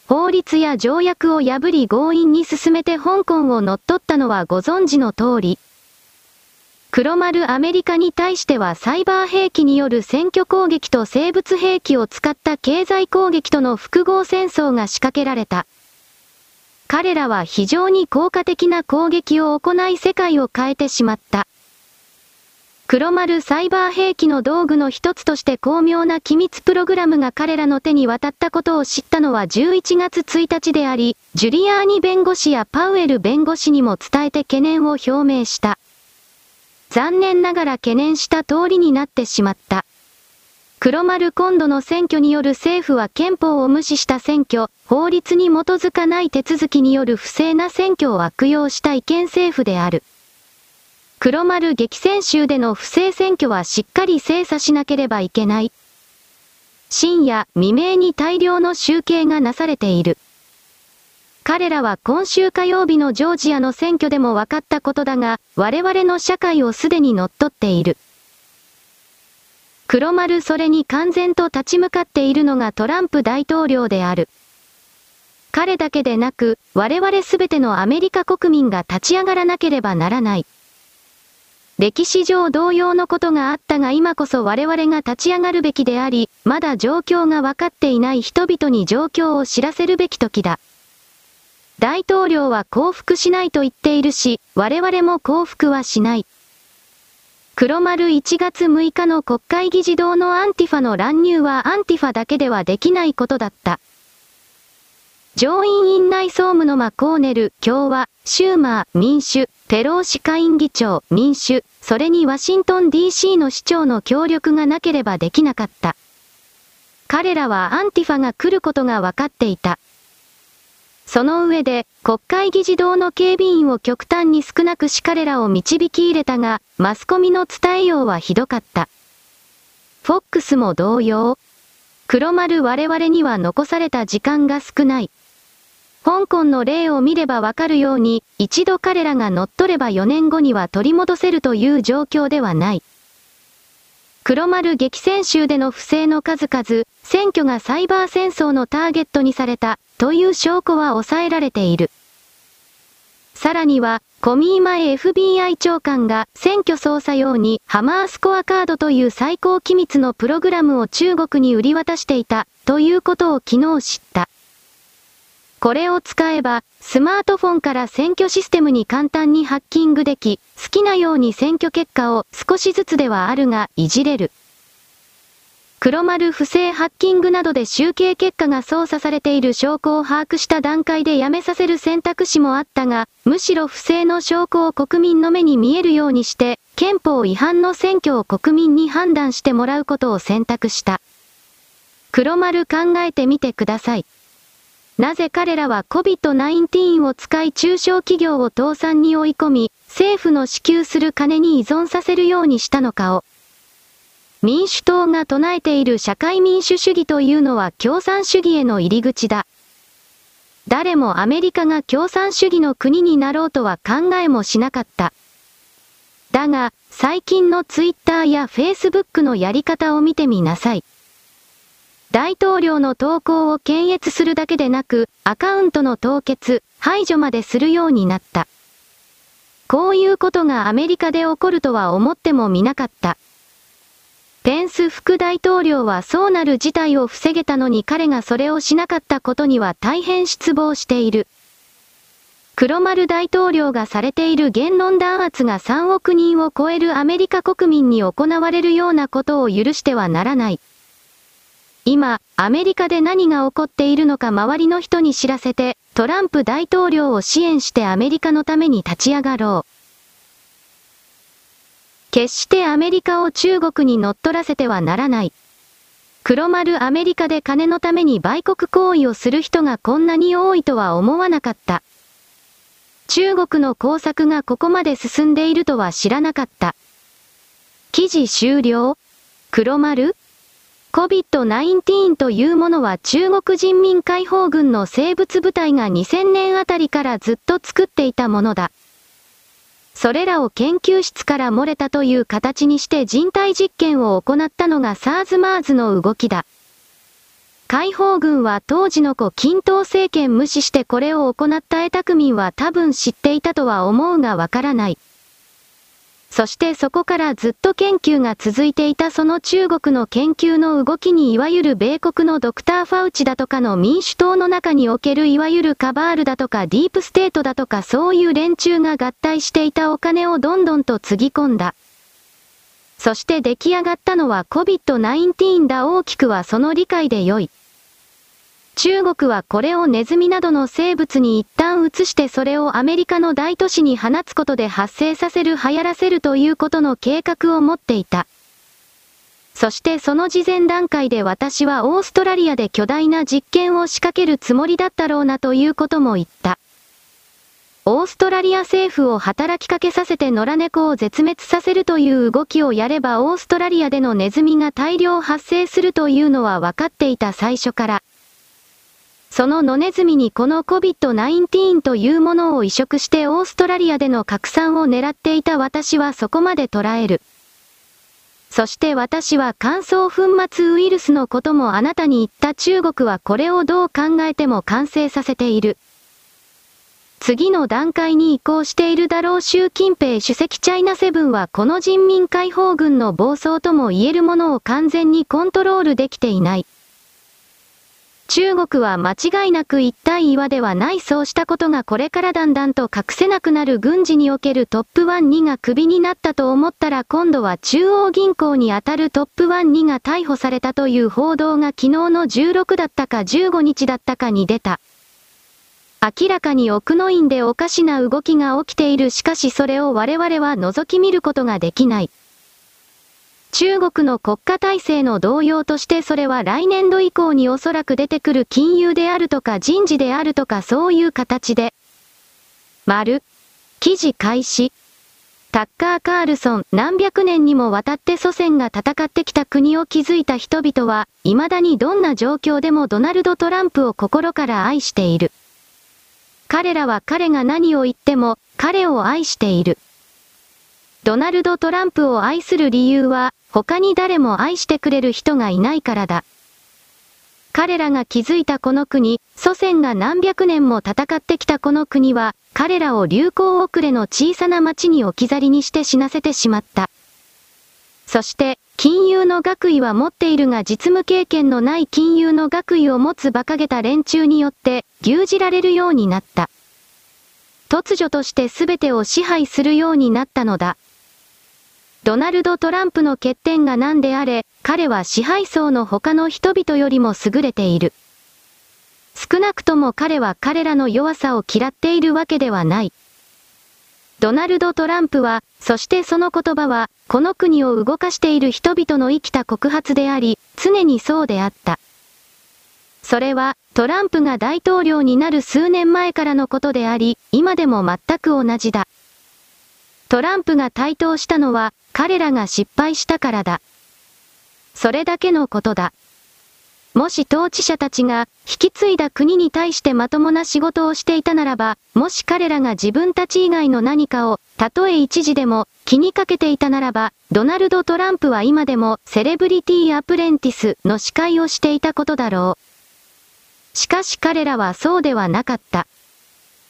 法律や条約を破り強引に進めて香港を乗っ取ったのはご存知の通り。黒丸アメリカに対してはサイバー兵器による選挙攻撃と生物兵器を使った経済攻撃との複合戦争が仕掛けられた。彼らは非常に効果的な攻撃を行い世界を変えてしまった。黒丸サイバー兵器の道具の一つとして巧妙な機密プログラムが彼らの手に渡ったことを知ったのは11月1日であり、ジュリアーニ弁護士やパウエル弁護士にも伝えて懸念を表明した。残念ながら懸念した通りになってしまった。黒丸今度の選挙による政府は憲法を無視した選挙、法律に基づかない手続きによる不正な選挙を悪用した違憲政府である。黒丸激戦州での不正選挙はしっかり精査しなければいけない。深夜、未明に大量の集計がなされている。彼らは今週火曜日のジョージアの選挙でも分かったことだが、我々の社会をすでに乗っ取っている。黒丸それに完全と立ち向かっているのがトランプ大統領である。彼だけでなく、我々すべてのアメリカ国民が立ち上がらなければならない。歴史上同様のことがあったが今こそ我々が立ち上がるべきであり、まだ状況が分かっていない人々に状況を知らせるべき時だ。大統領は降伏しないと言っているし、我々も降伏はしない。黒丸1月6日の国会議事堂のアンティファの乱入はアンティファだけではできないことだった。上院院内総務のマコーネル、共和、シューマー、民主、ペローシ下院議長、民主、それにワシントン DC の市長の協力がなければできなかった。彼らはアンティファが来ることが分かっていた。その上で、国会議事堂の警備員を極端に少なくし彼らを導き入れたが、マスコミの伝えようはひどかった。フォックスも同様。黒丸我々には残された時間が少ない。香港の例を見ればわかるように、一度彼らが乗っ取れば4年後には取り戻せるという状況ではない。黒丸激戦州での不正の数々、選挙がサイバー戦争のターゲットにされた、という証拠は抑えられている。さらには、コミー前 FBI 長官が選挙操作用にハマースコアカードという最高機密のプログラムを中国に売り渡していた、ということを昨日知った。これを使えば、スマートフォンから選挙システムに簡単にハッキングでき、好きなように選挙結果を少しずつではあるが、いじれる。黒丸不正ハッキングなどで集計結果が操作されている証拠を把握した段階でやめさせる選択肢もあったが、むしろ不正の証拠を国民の目に見えるようにして、憲法違反の選挙を国民に判断してもらうことを選択した。黒丸考えてみてください。なぜ彼らは COVID-19 を使い中小企業を倒産に追い込み、政府の支給する金に依存させるようにしたのかを。民主党が唱えている社会民主主義というのは共産主義への入り口だ。誰もアメリカが共産主義の国になろうとは考えもしなかった。だが、最近のツイッターやフェイスブックのやり方を見てみなさい。大統領の投稿を検閲するだけでなく、アカウントの凍結、排除までするようになった。こういうことがアメリカで起こるとは思ってもみなかった。ペンス副大統領はそうなる事態を防げたのに彼がそれをしなかったことには大変失望している。黒丸大統領がされている言論弾圧が3億人を超えるアメリカ国民に行われるようなことを許してはならない。今、アメリカで何が起こっているのか周りの人に知らせて、トランプ大統領を支援してアメリカのために立ち上がろう。決してアメリカを中国に乗っ取らせてはならない。黒丸アメリカで金のために売国行為をする人がこんなに多いとは思わなかった。中国の工作がここまで進んでいるとは知らなかった。記事終了黒丸 ?COVID-19 というものは中国人民解放軍の生物部隊が2000年あたりからずっと作っていたものだ。それらを研究室から漏れたという形にして人体実験を行ったのが SARS-MARS の動きだ。解放軍は当時の古均等政権無視してこれを行った江沢民は多分知っていたとは思うがわからない。そしてそこからずっと研究が続いていたその中国の研究の動きにいわゆる米国のドクター・ファウチだとかの民主党の中におけるいわゆるカバールだとかディープステートだとかそういう連中が合体していたお金をどんどんとつぎ込んだ。そして出来上がったのは COVID-19 だ大きくはその理解で良い。中国はこれをネズミなどの生物に一旦移してそれをアメリカの大都市に放つことで発生させる流行らせるということの計画を持っていた。そしてその事前段階で私はオーストラリアで巨大な実験を仕掛けるつもりだったろうなということも言った。オーストラリア政府を働きかけさせて野良猫を絶滅させるという動きをやればオーストラリアでのネズミが大量発生するというのは分かっていた最初から。その野ネズミにこの COVID-19 というものを移植してオーストラリアでの拡散を狙っていた私はそこまで捉える。そして私は乾燥粉末ウイルスのこともあなたに言った中国はこれをどう考えても完成させている。次の段階に移行しているだろう習近平主席チャイナセブンはこの人民解放軍の暴走とも言えるものを完全にコントロールできていない。中国は間違いなく一対岩ではないそうしたことがこれからだんだんと隠せなくなる軍事におけるトップ1、2がクビになったと思ったら今度は中央銀行にあたるトップ1、2が逮捕されたという報道が昨日の16だったか15日だったかに出た。明らかに奥の院でおかしな動きが起きているしかしそれを我々は覗き見ることができない。中国の国家体制の動揺としてそれは来年度以降におそらく出てくる金融であるとか人事であるとかそういう形で。丸。記事開始。タッカー・カールソン、何百年にもわたって祖先が戦ってきた国を築いた人々は、未だにどんな状況でもドナルド・トランプを心から愛している。彼らは彼が何を言っても、彼を愛している。ドナルド・トランプを愛する理由は、他に誰も愛してくれる人がいないからだ。彼らが築いたこの国、祖先が何百年も戦ってきたこの国は、彼らを流行遅れの小さな町に置き去りにして死なせてしまった。そして、金融の学位は持っているが実務経験のない金融の学位を持つ馬鹿げた連中によって、牛耳られるようになった。突如として全てを支配するようになったのだ。ドナルド・トランプの欠点が何であれ、彼は支配層の他の人々よりも優れている。少なくとも彼は彼らの弱さを嫌っているわけではない。ドナルド・トランプは、そしてその言葉は、この国を動かしている人々の生きた告発であり、常にそうであった。それは、トランプが大統領になる数年前からのことであり、今でも全く同じだ。トランプが台頭したのは、彼らが失敗したからだ。それだけのことだ。もし統治者たちが引き継いだ国に対してまともな仕事をしていたならば、もし彼らが自分たち以外の何かを、たとえ一時でも気にかけていたならば、ドナルド・トランプは今でもセレブリティ・アプレンティスの司会をしていたことだろう。しかし彼らはそうではなかった。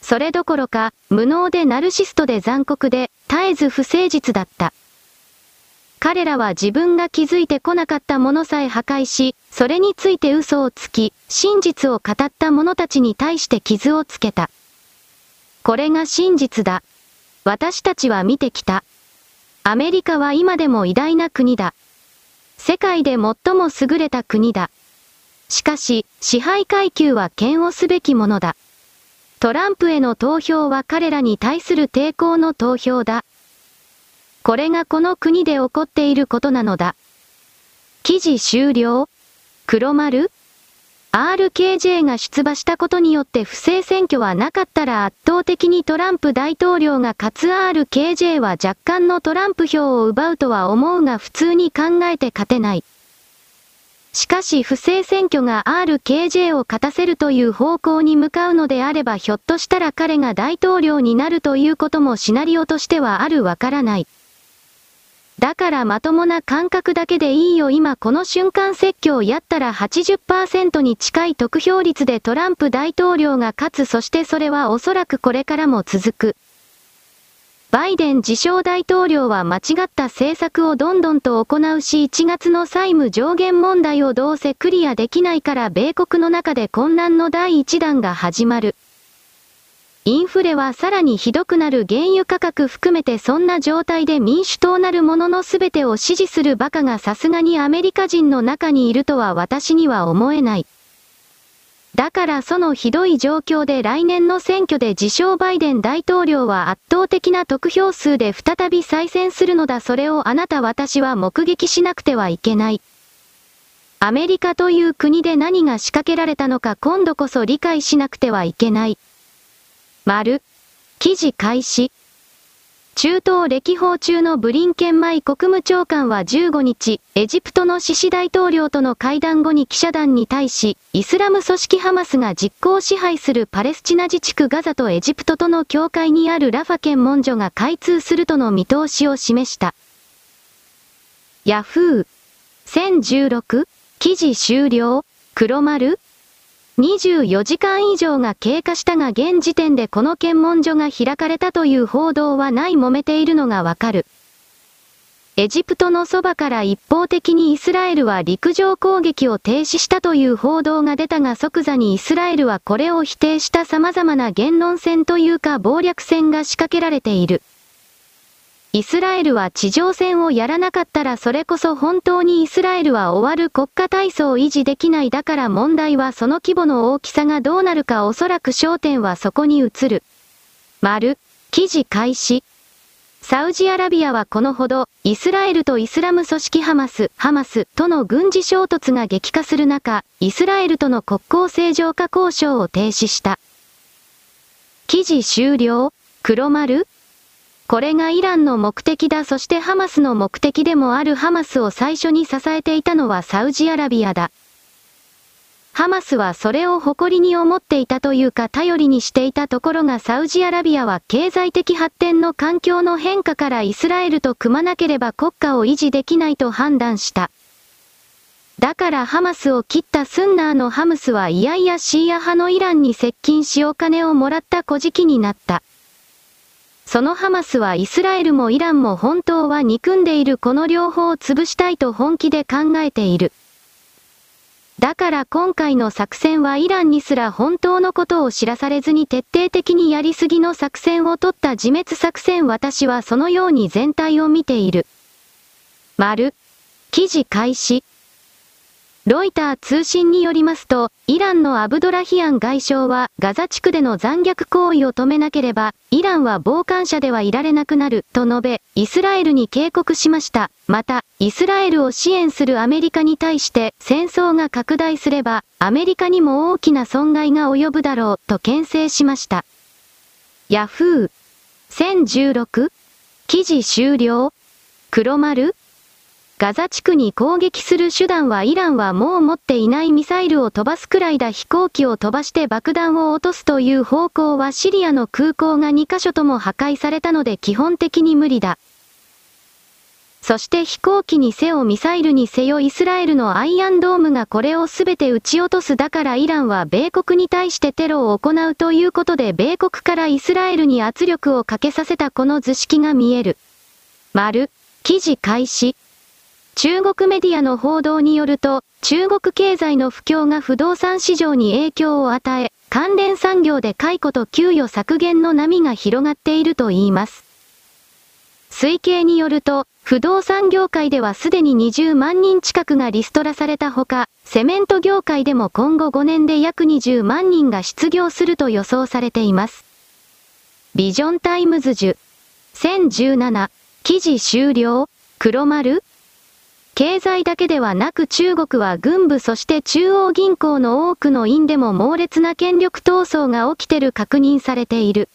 それどころか、無能でナルシストで残酷で、絶えず不誠実だった。彼らは自分が気づいてこなかったものさえ破壊し、それについて嘘をつき、真実を語った者たちに対して傷をつけた。これが真実だ。私たちは見てきた。アメリカは今でも偉大な国だ。世界で最も優れた国だ。しかし、支配階級は嫌悪すべきものだ。トランプへの投票は彼らに対する抵抗の投票だ。これがこの国で起こっていることなのだ。記事終了黒丸 ?RKJ が出馬したことによって不正選挙はなかったら圧倒的にトランプ大統領が勝つ RKJ は若干のトランプ票を奪うとは思うが普通に考えて勝てない。しかし不正選挙が RKJ を勝たせるという方向に向かうのであればひょっとしたら彼が大統領になるということもシナリオとしてはあるわからない。だからまともな感覚だけでいいよ今この瞬間説教やったら80%に近い得票率でトランプ大統領が勝つそしてそれはおそらくこれからも続く。バイデン自称大統領は間違った政策をどんどんと行うし1月の債務上限問題をどうせクリアできないから米国の中で混乱の第1弾が始まる。インフレはさらにひどくなる原油価格含めてそんな状態で民主党なるものの全てを支持するバカがさすがにアメリカ人の中にいるとは私には思えない。だからそのひどい状況で来年の選挙で自称バイデン大統領は圧倒的な得票数で再び再選するのだそれをあなた私は目撃しなくてはいけない。アメリカという国で何が仕掛けられたのか今度こそ理解しなくてはいけない。丸。記事開始。中東歴訪中のブリンケンマイ国務長官は15日、エジプトのシシ大統領との会談後に記者団に対し、イスラム組織ハマスが実効支配するパレスチナ自治区ガザとエジプトとの境界にあるラファ検問所が開通するとの見通しを示した。ヤフー。1016? 記事終了黒丸24時間以上が経過したが現時点でこの検問所が開かれたという報道はない揉めているのがわかる。エジプトのそばから一方的にイスラエルは陸上攻撃を停止したという報道が出たが即座にイスラエルはこれを否定した様々な言論戦というか暴略戦が仕掛けられている。イスラエルは地上戦をやらなかったらそれこそ本当にイスラエルは終わる国家体操を維持できないだから問題はその規模の大きさがどうなるかおそらく焦点はそこに移る。丸、記事開始。サウジアラビアはこのほど、イスラエルとイスラム組織ハマス、ハマスとの軍事衝突が激化する中、イスラエルとの国交正常化交渉を停止した。記事終了？黒丸？これがイランの目的だそしてハマスの目的でもあるハマスを最初に支えていたのはサウジアラビアだ。ハマスはそれを誇りに思っていたというか頼りにしていたところがサウジアラビアは経済的発展の環境の変化からイスラエルと組まなければ国家を維持できないと判断した。だからハマスを切ったスンナーのハムスはいやいやシーア派のイランに接近しお金をもらった小じになった。そのハマスはイスラエルもイランも本当は憎んでいるこの両方を潰したいと本気で考えている。だから今回の作戦はイランにすら本当のことを知らされずに徹底的にやりすぎの作戦を取った自滅作戦私はそのように全体を見ている。丸。記事開始。ロイター通信によりますと、イランのアブドラヒアン外相は、ガザ地区での残虐行為を止めなければ、イランは傍観者ではいられなくなる、と述べ、イスラエルに警告しました。また、イスラエルを支援するアメリカに対して、戦争が拡大すれば、アメリカにも大きな損害が及ぶだろう、と牽制しました。ヤフー。1016? 記事終了黒丸ガザ地区に攻撃する手段はイランはもう持っていないミサイルを飛ばすくらいだ飛行機を飛ばして爆弾を落とすという方向はシリアの空港が2カ所とも破壊されたので基本的に無理だ。そして飛行機にせよミサイルにせよイスラエルのアイアンドームがこれをすべて撃ち落とすだからイランは米国に対してテロを行うということで米国からイスラエルに圧力をかけさせたこの図式が見える。丸、記事開始。中国メディアの報道によると、中国経済の不況が不動産市場に影響を与え、関連産業で解雇と給与削減の波が広がっているといいます。推計によると、不動産業界ではすでに20万人近くがリストラされたほか、セメント業界でも今後5年で約20万人が失業すると予想されています。Vision Times 10。1017。記事終了黒丸経済だけではなく中国は軍部そして中央銀行の多くの院でも猛烈な権力闘争が起きてる確認されている。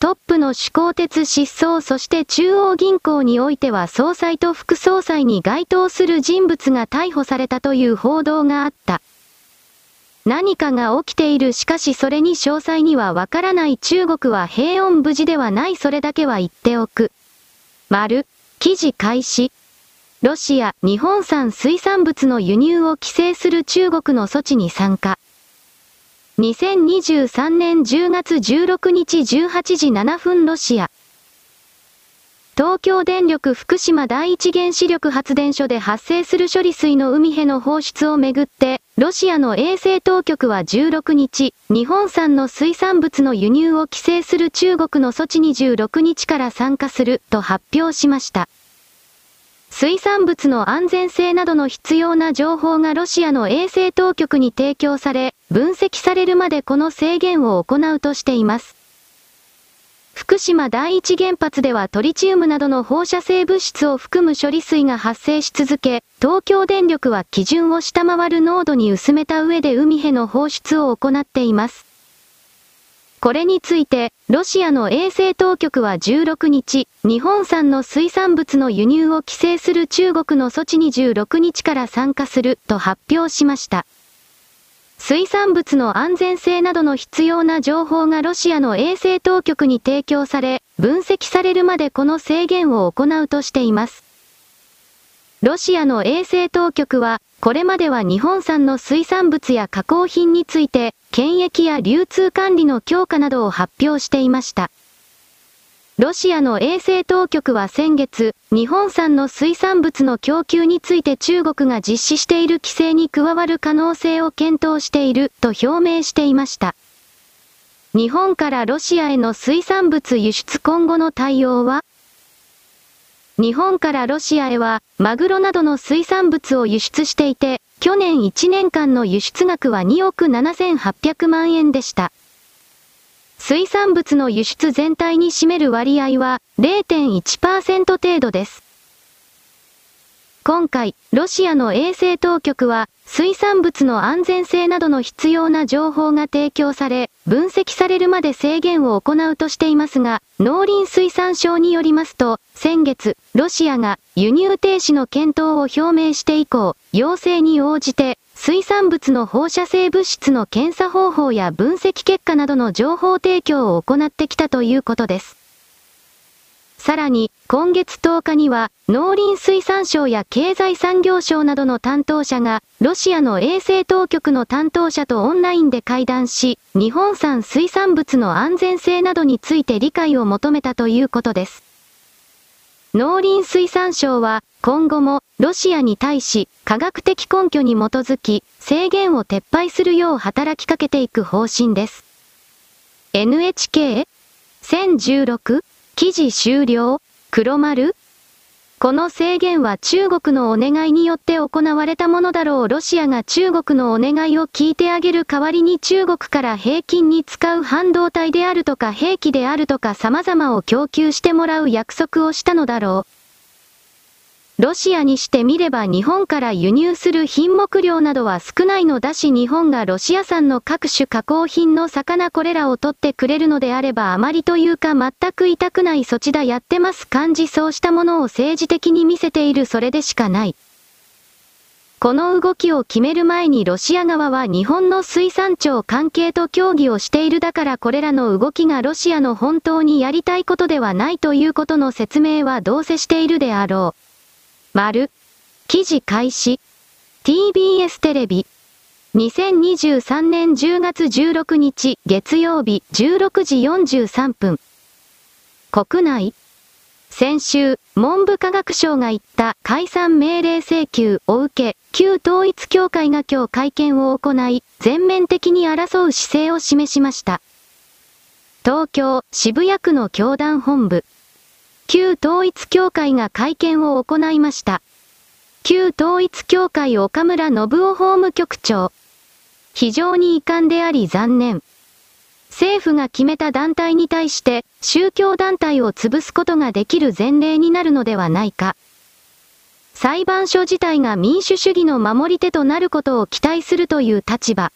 トップの始皇鉄失踪そして中央銀行においては総裁と副総裁に該当する人物が逮捕されたという報道があった。何かが起きているしかしそれに詳細にはわからない中国は平穏無事ではないそれだけは言っておく。丸、記事開始。ロシア、日本産水産物の輸入を規制する中国の措置に参加。2023年10月16日18時7分ロシア。東京電力福島第一原子力発電所で発生する処理水の海への放出をめぐって、ロシアの衛生当局は16日、日本産の水産物の輸入を規制する中国の措置に16日から参加すると発表しました。水産物の安全性などの必要な情報がロシアの衛生当局に提供され、分析されるまでこの制限を行うとしています。福島第一原発ではトリチウムなどの放射性物質を含む処理水が発生し続け、東京電力は基準を下回る濃度に薄めた上で海への放出を行っています。これについて、ロシアの衛生当局は16日、日本産の水産物の輸入を規制する中国の措置に16日から参加すると発表しました。水産物の安全性などの必要な情報がロシアの衛生当局に提供され、分析されるまでこの制限を行うとしています。ロシアの衛生当局は、これまでは日本産の水産物や加工品について、検疫や流通管理の強化などを発表していました。ロシアの衛生当局は先月、日本産の水産物の供給について中国が実施している規制に加わる可能性を検討していると表明していました。日本からロシアへの水産物輸出今後の対応は？日本からロシアへは、マグロなどの水産物を輸出していて、去年1年間の輸出額は2億7800万円でした。水産物の輸出全体に占める割合は0.1%程度です。今回、ロシアの衛生当局は、水産物の安全性などの必要な情報が提供され、分析されるまで制限を行うとしていますが、農林水産省によりますと、先月、ロシアが輸入停止の検討を表明して以降、要請に応じて、水産物の放射性物質の検査方法や分析結果などの情報提供を行ってきたということです。さらに、今月10日には、農林水産省や経済産業省などの担当者が、ロシアの衛生当局の担当者とオンラインで会談し、日本産水産物の安全性などについて理解を求めたということです。農林水産省は、今後も、ロシアに対し、科学的根拠に基づき、制限を撤廃するよう働きかけていく方針です。NHK1016 記事終了？黒丸？この制限は中国のお願いによって行われたものだろう。ロシアが中国のお願いを聞いてあげる代わりに中国から平均に使う半導体であるとか兵器であるとか様々を供給してもらう約束をしたのだろう。ロシアにしてみれば日本から輸入する品目量などは少ないのだし日本がロシア産の各種加工品の魚これらを取ってくれるのであればあまりというか全く痛くない措置だやってます感じそうしたものを政治的に見せているそれでしかない。この動きを決める前にロシア側は日本の水産庁関係と協議をしているだからこれらの動きがロシアの本当にやりたいことではないということの説明はどうせしているであろう。丸。記事開始。TBS テレビ。2023年10月16日月曜日16時43分。国内。先週、文部科学省が言った解散命令請求を受け、旧統一教会が今日会見を行い、全面的に争う姿勢を示しました。東京、渋谷区の教団本部。旧統一教会が会見を行いました。旧統一教会岡村信夫法務局長。非常に遺憾であり残念。政府が決めた団体に対して宗教団体を潰すことができる前例になるのではないか。裁判所自体が民主主義の守り手となることを期待するという立場。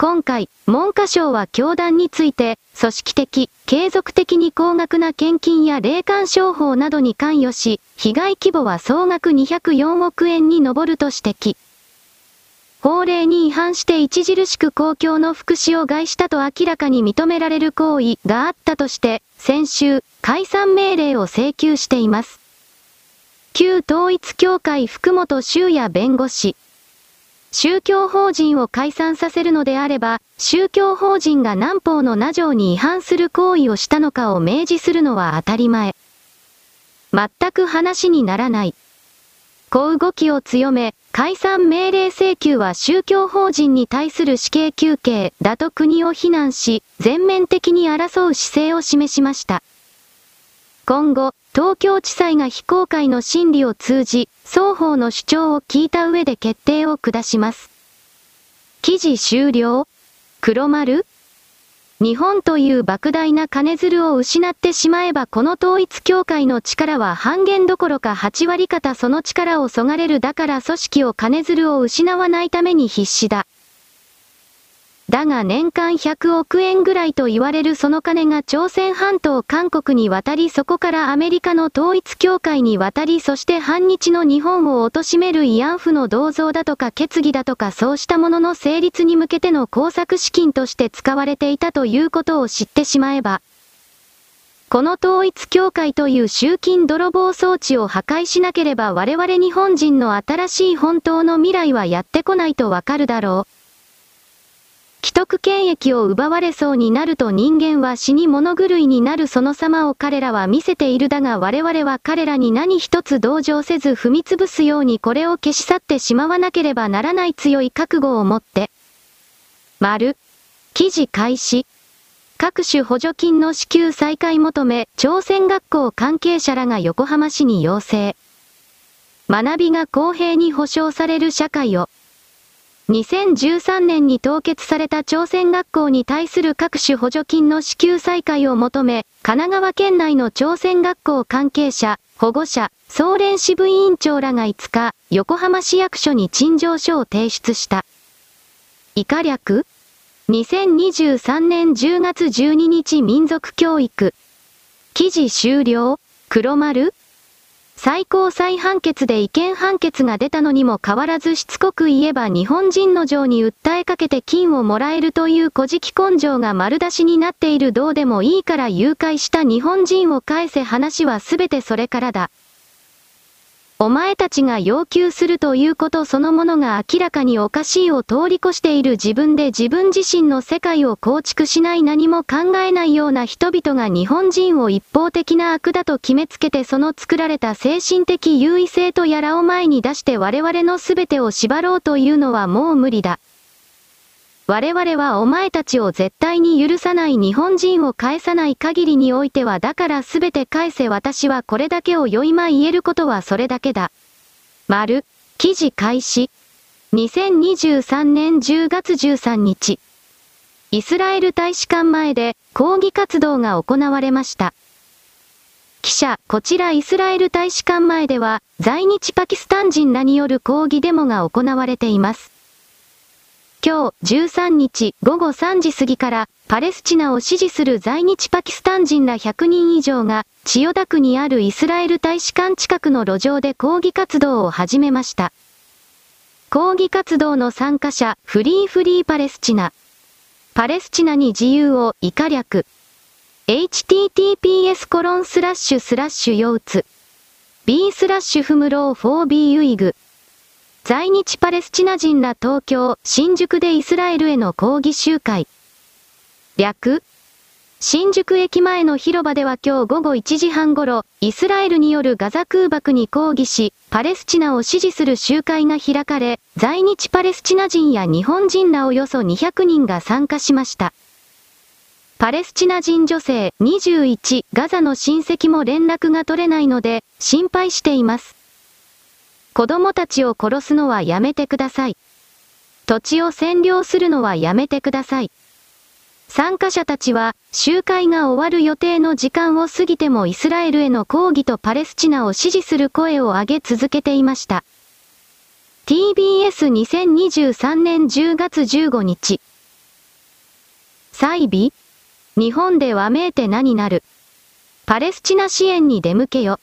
今回、文科省は教団について、組織的、継続的に高額な献金や霊感商法などに関与し、被害規模は総額204億円に上ると指摘。法令に違反して著しく公共の福祉を害したと明らかに認められる行為があったとして、先週、解散命令を請求しています。旧統一協会福本修也弁護士。宗教法人を解散させるのであれば、宗教法人が南方の名条に違反する行為をしたのかを明示するのは当たり前。全く話にならない。小動きを強め、解散命令請求は宗教法人に対する死刑求刑だと国を非難し、全面的に争う姿勢を示しました。今後、東京地裁が非公開の審理を通じ、双方の主張を聞いた上で決定を下します。記事終了黒丸日本という莫大な金づるを失ってしまえばこの統一協会の力は半減どころか8割方その力をそがれるだから組織を金づるを失わないために必死だ。だが年間100億円ぐらいと言われるその金が朝鮮半島韓国に渡りそこからアメリカの統一協会に渡りそして反日の日本を貶める慰安婦の銅像だとか決議だとかそうしたものの成立に向けての工作資金として使われていたということを知ってしまえば、この統一協会という集金泥棒装置を破壊しなければ我々日本人の新しい本当の未来はやってこないとわかるだろう。既得権益を奪われそうになると人間は死に物狂いになるその様を彼らは見せているだが我々は彼らに何一つ同情せず踏み潰すようにこれを消し去ってしまわなければならない強い覚悟を持って。丸。記事開始。各種補助金の支給再開求め、朝鮮学校関係者らが横浜市に要請。学びが公平に保障される社会を。2013年に凍結された朝鮮学校に対する各種補助金の支給再開を求め、神奈川県内の朝鮮学校関係者、保護者、総連支部委員長らが5日、横浜市役所に陳情書を提出した。以下略 ?2023 年10月12日民族教育。記事終了黒丸最高裁判決で違憲判決が出たのにも変わらずしつこく言えば日本人の情に訴えかけて金をもらえるという古事記根性が丸出しになっているどうでもいいから誘拐した日本人を返せ話は全てそれからだ。お前たちが要求するということそのものが明らかにおかしいを通り越している自分で自分自身の世界を構築しない何も考えないような人々が日本人を一方的な悪だと決めつけてその作られた精神的優位性とやらを前に出して我々の全てを縛ろうというのはもう無理だ。我々はお前たちを絶対に許さない日本人を返さない限りにおいてはだからすべて返せ私はこれだけをよいま言えることはそれだけだ。丸、記事開始。2023年10月13日。イスラエル大使館前で抗議活動が行われました。記者、こちらイスラエル大使館前では在日パキスタン人らによる抗議デモが行われています。今日13日午後3時過ぎからパレスチナを支持する在日パキスタン人ら100人以上が千代田区にあるイスラエル大使館近くの路上で抗議活動を始めました。抗議活動の参加者、フリーフリーパレスチナ。パレスチナに自由を以下略。https コロンスラッシュスラッシュ腰痛。b スラッシュフムロー 4b ユイグ。在日パレスチナ人ら東京、新宿でイスラエルへの抗議集会。略新宿駅前の広場では今日午後1時半頃、イスラエルによるガザ空爆に抗議し、パレスチナを支持する集会が開かれ、在日パレスチナ人や日本人らおよそ200人が参加しました。パレスチナ人女性21ガザの親戚も連絡が取れないので心配しています。子供たちを殺すのはやめてください。土地を占領するのはやめてください。参加者たちは集会が終わる予定の時間を過ぎてもイスラエルへの抗議とパレスチナを支持する声を上げ続けていました。TBS2023 年10月15日。イビ日本でわめいて何なる。パレスチナ支援に出向けよ。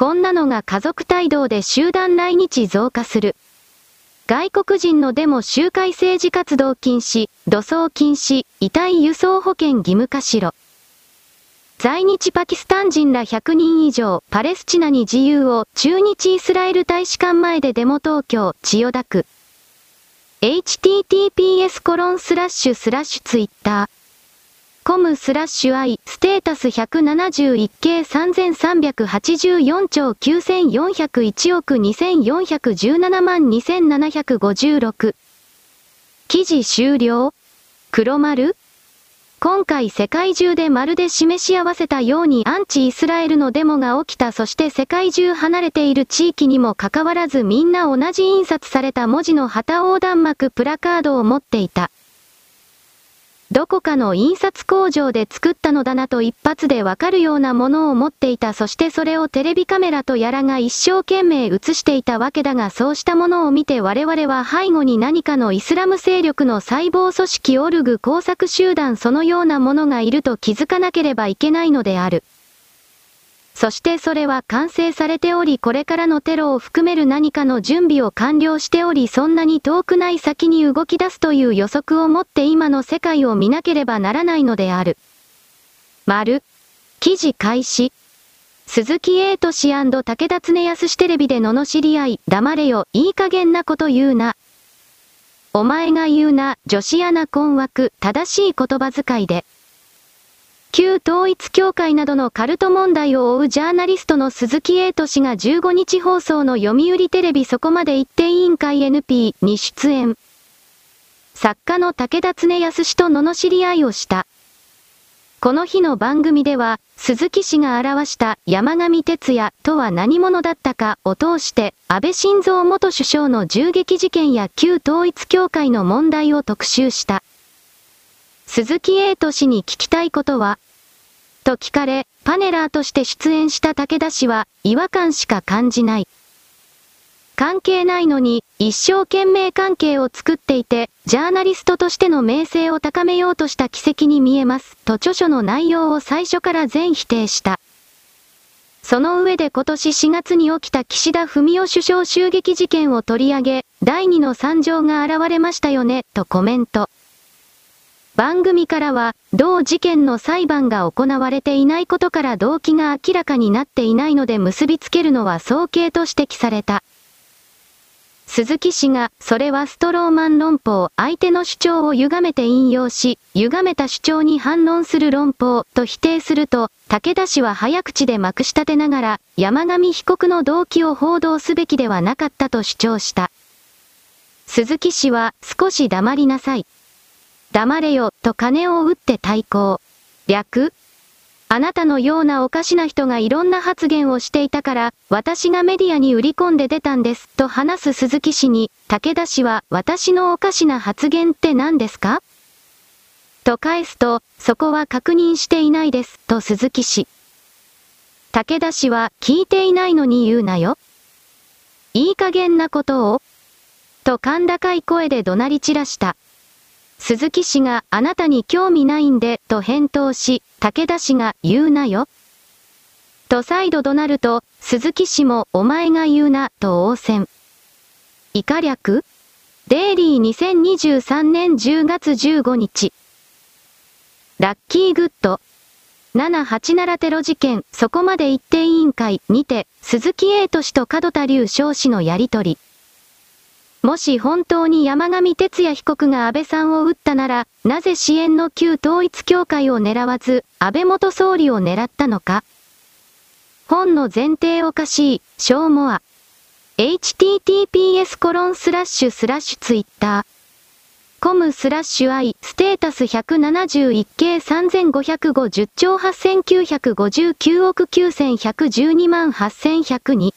こんなのが家族帯同で集団来日増加する。外国人のデモ集会政治活動禁止、土葬禁止、遺体輸送保険義務化しろ。在日パキスタン人ら100人以上、パレスチナに自由を、中日イスラエル大使館前でデモ東京、千代田区。https コロンスラッシュスラッシュツイッター。コムスラッシュ i ステータス171系3384兆9401億2417万2756記事終了？黒丸？今回世界中でまるで示し合わせたようにアンチイスラエルのデモが起きた。そして世界中離れている地域にもかかわらずみんな同じ印刷された文字の旗横断幕プラカードを持っていた。どこかの印刷工場で作ったのだなと一発でわかるようなものを持っていたそしてそれをテレビカメラとやらが一生懸命映していたわけだがそうしたものを見て我々は背後に何かのイスラム勢力の細胞組織オルグ工作集団そのようなものがいると気づかなければいけないのである。そしてそれは完成されておりこれからのテロを含める何かの準備を完了しておりそんなに遠くない先に動き出すという予測をもって今の世界を見なければならないのである。丸。記事開始。鈴木英俊武田恒康テレビで罵り合い、黙れよ、いい加減なこと言うな。お前が言うな、女子アナ困惑、正しい言葉遣いで。旧統一協会などのカルト問題を追うジャーナリストの鈴木英俊が15日放送の読売テレビそこまで一定委員会 NP に出演。作家の武田恒康氏と罵り合いをした。この日の番組では、鈴木氏が表した山上哲也とは何者だったかを通して、安倍晋三元首相の銃撃事件や旧統一協会の問題を特集した。鈴木英斗氏に聞きたいことはと聞かれ、パネラーとして出演した武田氏は、違和感しか感じない。関係ないのに、一生懸命関係を作っていて、ジャーナリストとしての名声を高めようとした奇跡に見えます、と著書の内容を最初から全否定した。その上で今年4月に起きた岸田文雄首相襲撃事件を取り上げ、第二の惨状が現れましたよね、とコメント。番組からは、同事件の裁判が行われていないことから動機が明らかになっていないので結びつけるのは早計と指摘された。鈴木氏が、それはストローマン論法、相手の主張を歪めて引用し、歪めた主張に反論する論法と否定すると、武田氏は早口でまくし立てながら、山上被告の動機を報道すべきではなかったと主張した。鈴木氏は、少し黙りなさい。黙れよ、と金を打って対抗。略あなたのようなおかしな人がいろんな発言をしていたから、私がメディアに売り込んで出たんです、と話す鈴木氏に、武田氏は、私のおかしな発言って何ですか？と返すと、そこは確認していないです、と鈴木氏。武田氏は、聞いていないのに言うなよ。いい加減なことをと甲高い声で怒鳴り散らした。鈴木氏があなたに興味ないんで、と返答し、武田氏が言うなよ。と再度怒鳴ると、鈴木氏もお前が言うな、と応戦。以下略？デイリー2023年10月15日。ラッキーグッド。787テロ事件、そこまで一定委員会にて、鈴木英俊と門田隆少氏のやりとり。もし本当に山上哲也被告が安倍さんを撃ったなら、なぜ支援の旧統一協会を狙わず、安倍元総理を狙ったのか本の前提おかしい、しょうもあ。https コロンスラッシュスラッシュツイッター。コムスラッシュ i ステータス171系3550兆8959億9112万8102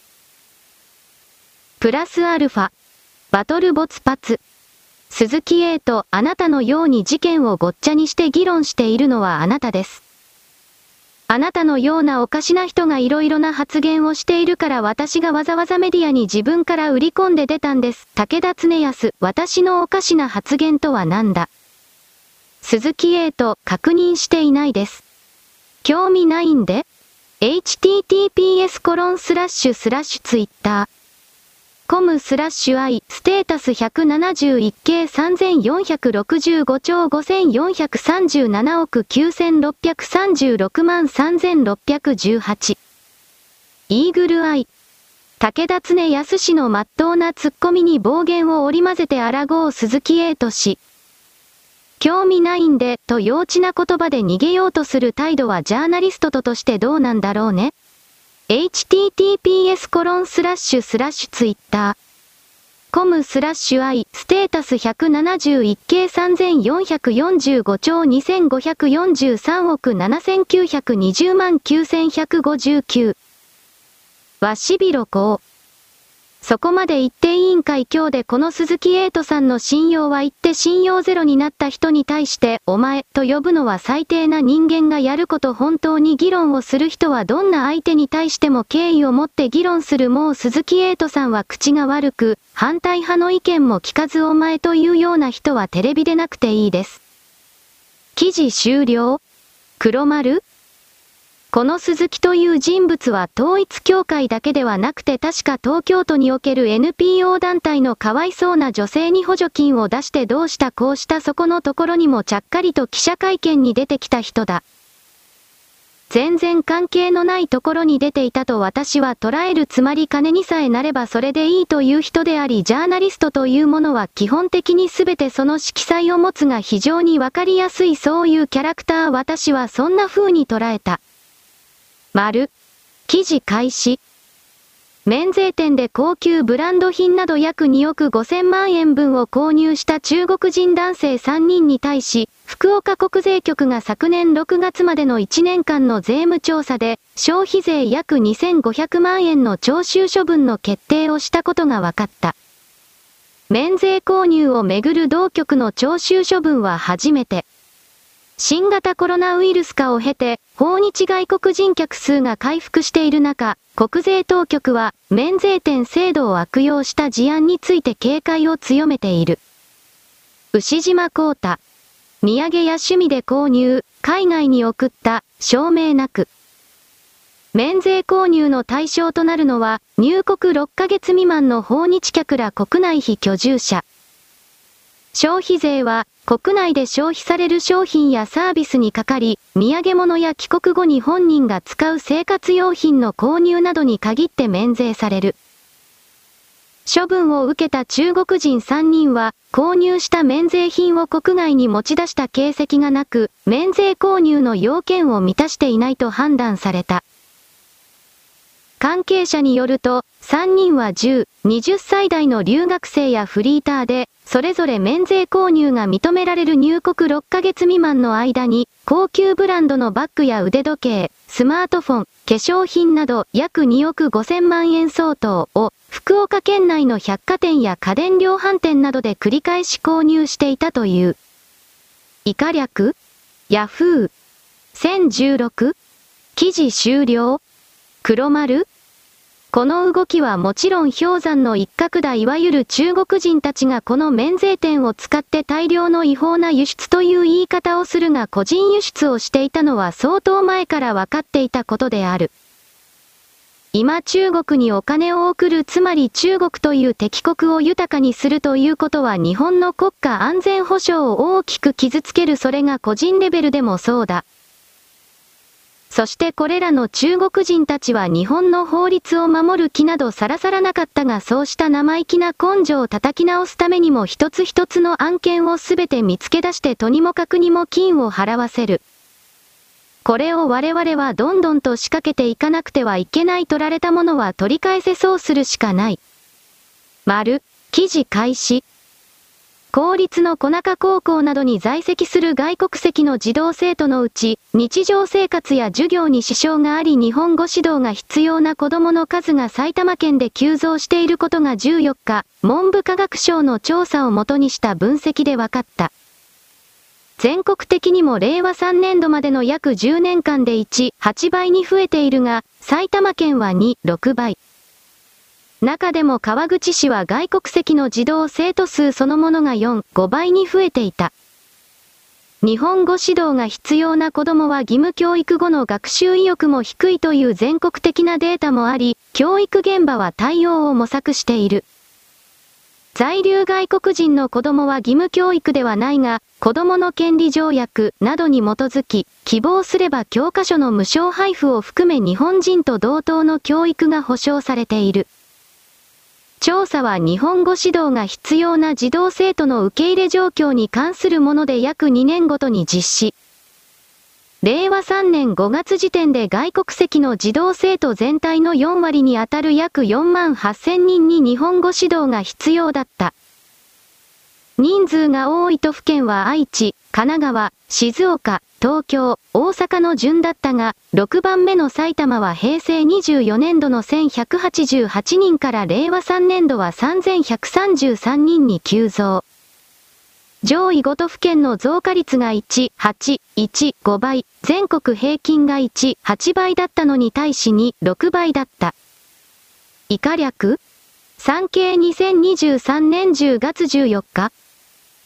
プラスアルファバトル没発鈴木 A とあなたのように事件をごっちゃにして議論しているのはあなたです。あなたのようなおかしな人がいろいろな発言をしているから私がわざわざメディアに自分から売り込んで出たんです。武田恒康、私のおかしな発言とは何だ鈴木 A と確認していないです。興味ないんで ?https コロンスラッシュスラッシュツイッターコムスラッシュ i ステータス171系3465兆5437億9636万3618イーグルアイ武田恒康氏の真っ当な突っ込みに暴言を織り交ぜて抗う鈴木英斗氏。興味ないんで、と幼稚な言葉で逃げようとする態度はジャーナリストととしてどうなんだろうね。Https コロンスラッシュスラッシュツイッター。コムスラッシュ i ステータス171系3445兆2543億7920万9159わしびろこ。うそこまで言って委員会今日でこの鈴木エイトさんの信用は言って信用ゼロになった人に対して、お前と呼ぶのは最低な人間がやること本当に議論をする人はどんな相手に対しても敬意を持って議論するもう鈴木エイトさんは口が悪く、反対派の意見も聞かずお前というような人はテレビでなくていいです。記事終了？黒丸この鈴木という人物は統一協会だけではなくて確か東京都における NPO 団体のかわいそうな女性に補助金を出してどうしたこうしたそこのところにもちゃっかりと記者会見に出てきた人だ。全然関係のないところに出ていたと私は捉えるつまり金にさえなればそれでいいという人でありジャーナリストというものは基本的に全てその色彩を持つが非常にわかりやすいそういうキャラクター私はそんな風に捉えた。丸。記事開始。免税店で高級ブランド品など約2億5000万円分を購入した中国人男性3人に対し、福岡国税局が昨年6月までの1年間の税務調査で、消費税約2500万円の徴収処分の決定をしたことが分かった。免税購入をめぐる同局の徴収処分は初めて。新型コロナウイルス化を経て、訪日外国人客数が回復している中、国税当局は免税店制度を悪用した事案について警戒を強めている。牛島光太。土産や趣味で購入、海外に送った、証明なく。免税購入の対象となるのは、入国6ヶ月未満の訪日客ら国内非居住者。消費税は国内で消費される商品やサービスにかかり、土産物や帰国後に本人が使う生活用品の購入などに限って免税される。処分を受けた中国人3人は、購入した免税品を国外に持ち出した形跡がなく、免税購入の要件を満たしていないと判断された。関係者によると、3人は10、20歳代の留学生やフリーターで、それぞれ免税購入が認められる入国6ヶ月未満の間に、高級ブランドのバッグや腕時計、スマートフォン、化粧品など約2億5000万円相当を、福岡県内の百貨店や家電量販店などで繰り返し購入していたという。以下略ヤフー。1016? 記事終了黒丸この動きはもちろん氷山の一角だいわゆる中国人たちがこの免税店を使って大量の違法な輸出という言い方をするが個人輸出をしていたのは相当前から分かっていたことである。今中国にお金を送るつまり中国という敵国を豊かにするということは日本の国家安全保障を大きく傷つけるそれが個人レベルでもそうだ。そしてこれらの中国人たちは日本の法律を守る気などさらさらなかったがそうした生意気な根性を叩き直すためにも一つ一つの案件をすべて見つけ出してとにもかくにも金を払わせる。これを我々はどんどんと仕掛けていかなくてはいけない取られたものは取り返せそうするしかない。丸、記事開始。公立の小中高校などに在籍する外国籍の児童生徒のうち、日常生活や授業に支障があり日本語指導が必要な子供の数が埼玉県で急増していることが14日、文部科学省の調査をもとにした分析で分かった。全国的にも令和3年度までの約10年間で1、8倍に増えているが、埼玉県は2、6倍。中でも川口市は外国籍の児童生徒数そのものが4、5倍に増えていた。日本語指導が必要な子供は義務教育後の学習意欲も低いという全国的なデータもあり、教育現場は対応を模索している。在留外国人の子供は義務教育ではないが、子供の権利条約などに基づき、希望すれば教科書の無償配布を含め日本人と同等の教育が保障されている。調査は日本語指導が必要な児童生徒の受け入れ状況に関するもので約2年ごとに実施。令和3年5月時点で外国籍の児童生徒全体の4割にあたる約4万8000人に日本語指導が必要だった。人数が多い都府県は愛知、神奈川、静岡、東京、大阪の順だったが、6番目の埼玉は平成24年度の1188人から令和3年度は3133人に急増。上位5都府県の増加率が1、8、1、5倍、全国平均が1、8倍だったのに対し2、6倍だった。以下略産経2023年10月14日。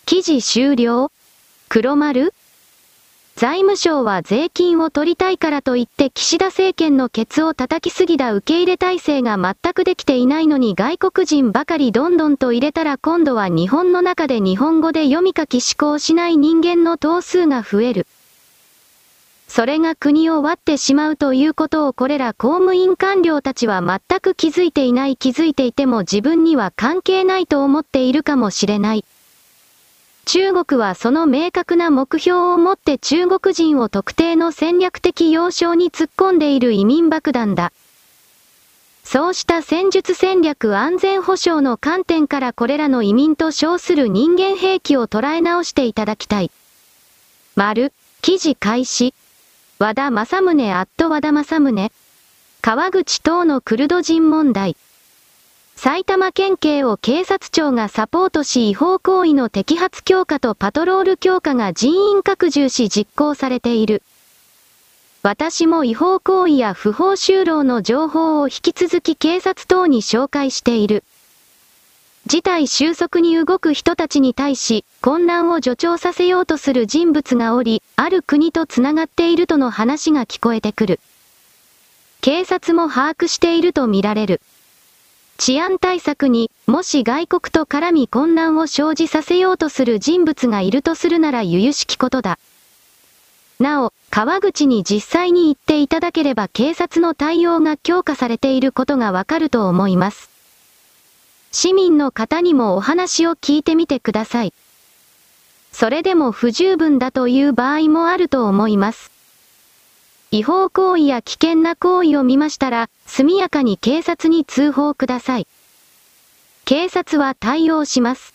記事終了黒丸財務省は税金を取りたいからといって岸田政権のケツを叩きすぎた受け入れ体制が全くできていないのに外国人ばかりどんどんと入れたら今度は日本の中で日本語で読み書き思考しない人間の頭数が増える。それが国を割ってしまうということをこれら公務員官僚たちは全く気づいていない気づいていても自分には関係ないと思っているかもしれない。中国はその明確な目標を持って中国人を特定の戦略的要衝に突っ込んでいる移民爆弾だ。そうした戦術戦略安全保障の観点からこれらの移民と称する人間兵器を捉え直していただきたい。丸、記事開始。和田正宗アット和田正宗。川口等のクルド人問題。埼玉県警を警察庁がサポートし違法行為の摘発強化とパトロール強化が人員拡充し実行されている。私も違法行為や不法就労の情報を引き続き警察等に紹介している。事態収束に動く人たちに対し、混乱を助長させようとする人物がおり、ある国と繋がっているとの話が聞こえてくる。警察も把握しているとみられる。治安対策に、もし外国と絡み混乱を生じさせようとする人物がいるとするなら由々しきことだ。なお、川口に実際に行っていただければ警察の対応が強化されていることがわかると思います。市民の方にもお話を聞いてみてください。それでも不十分だという場合もあると思います。違法行為や危険な行為を見ましたら、速やかに警察に通報ください。警察は対応します。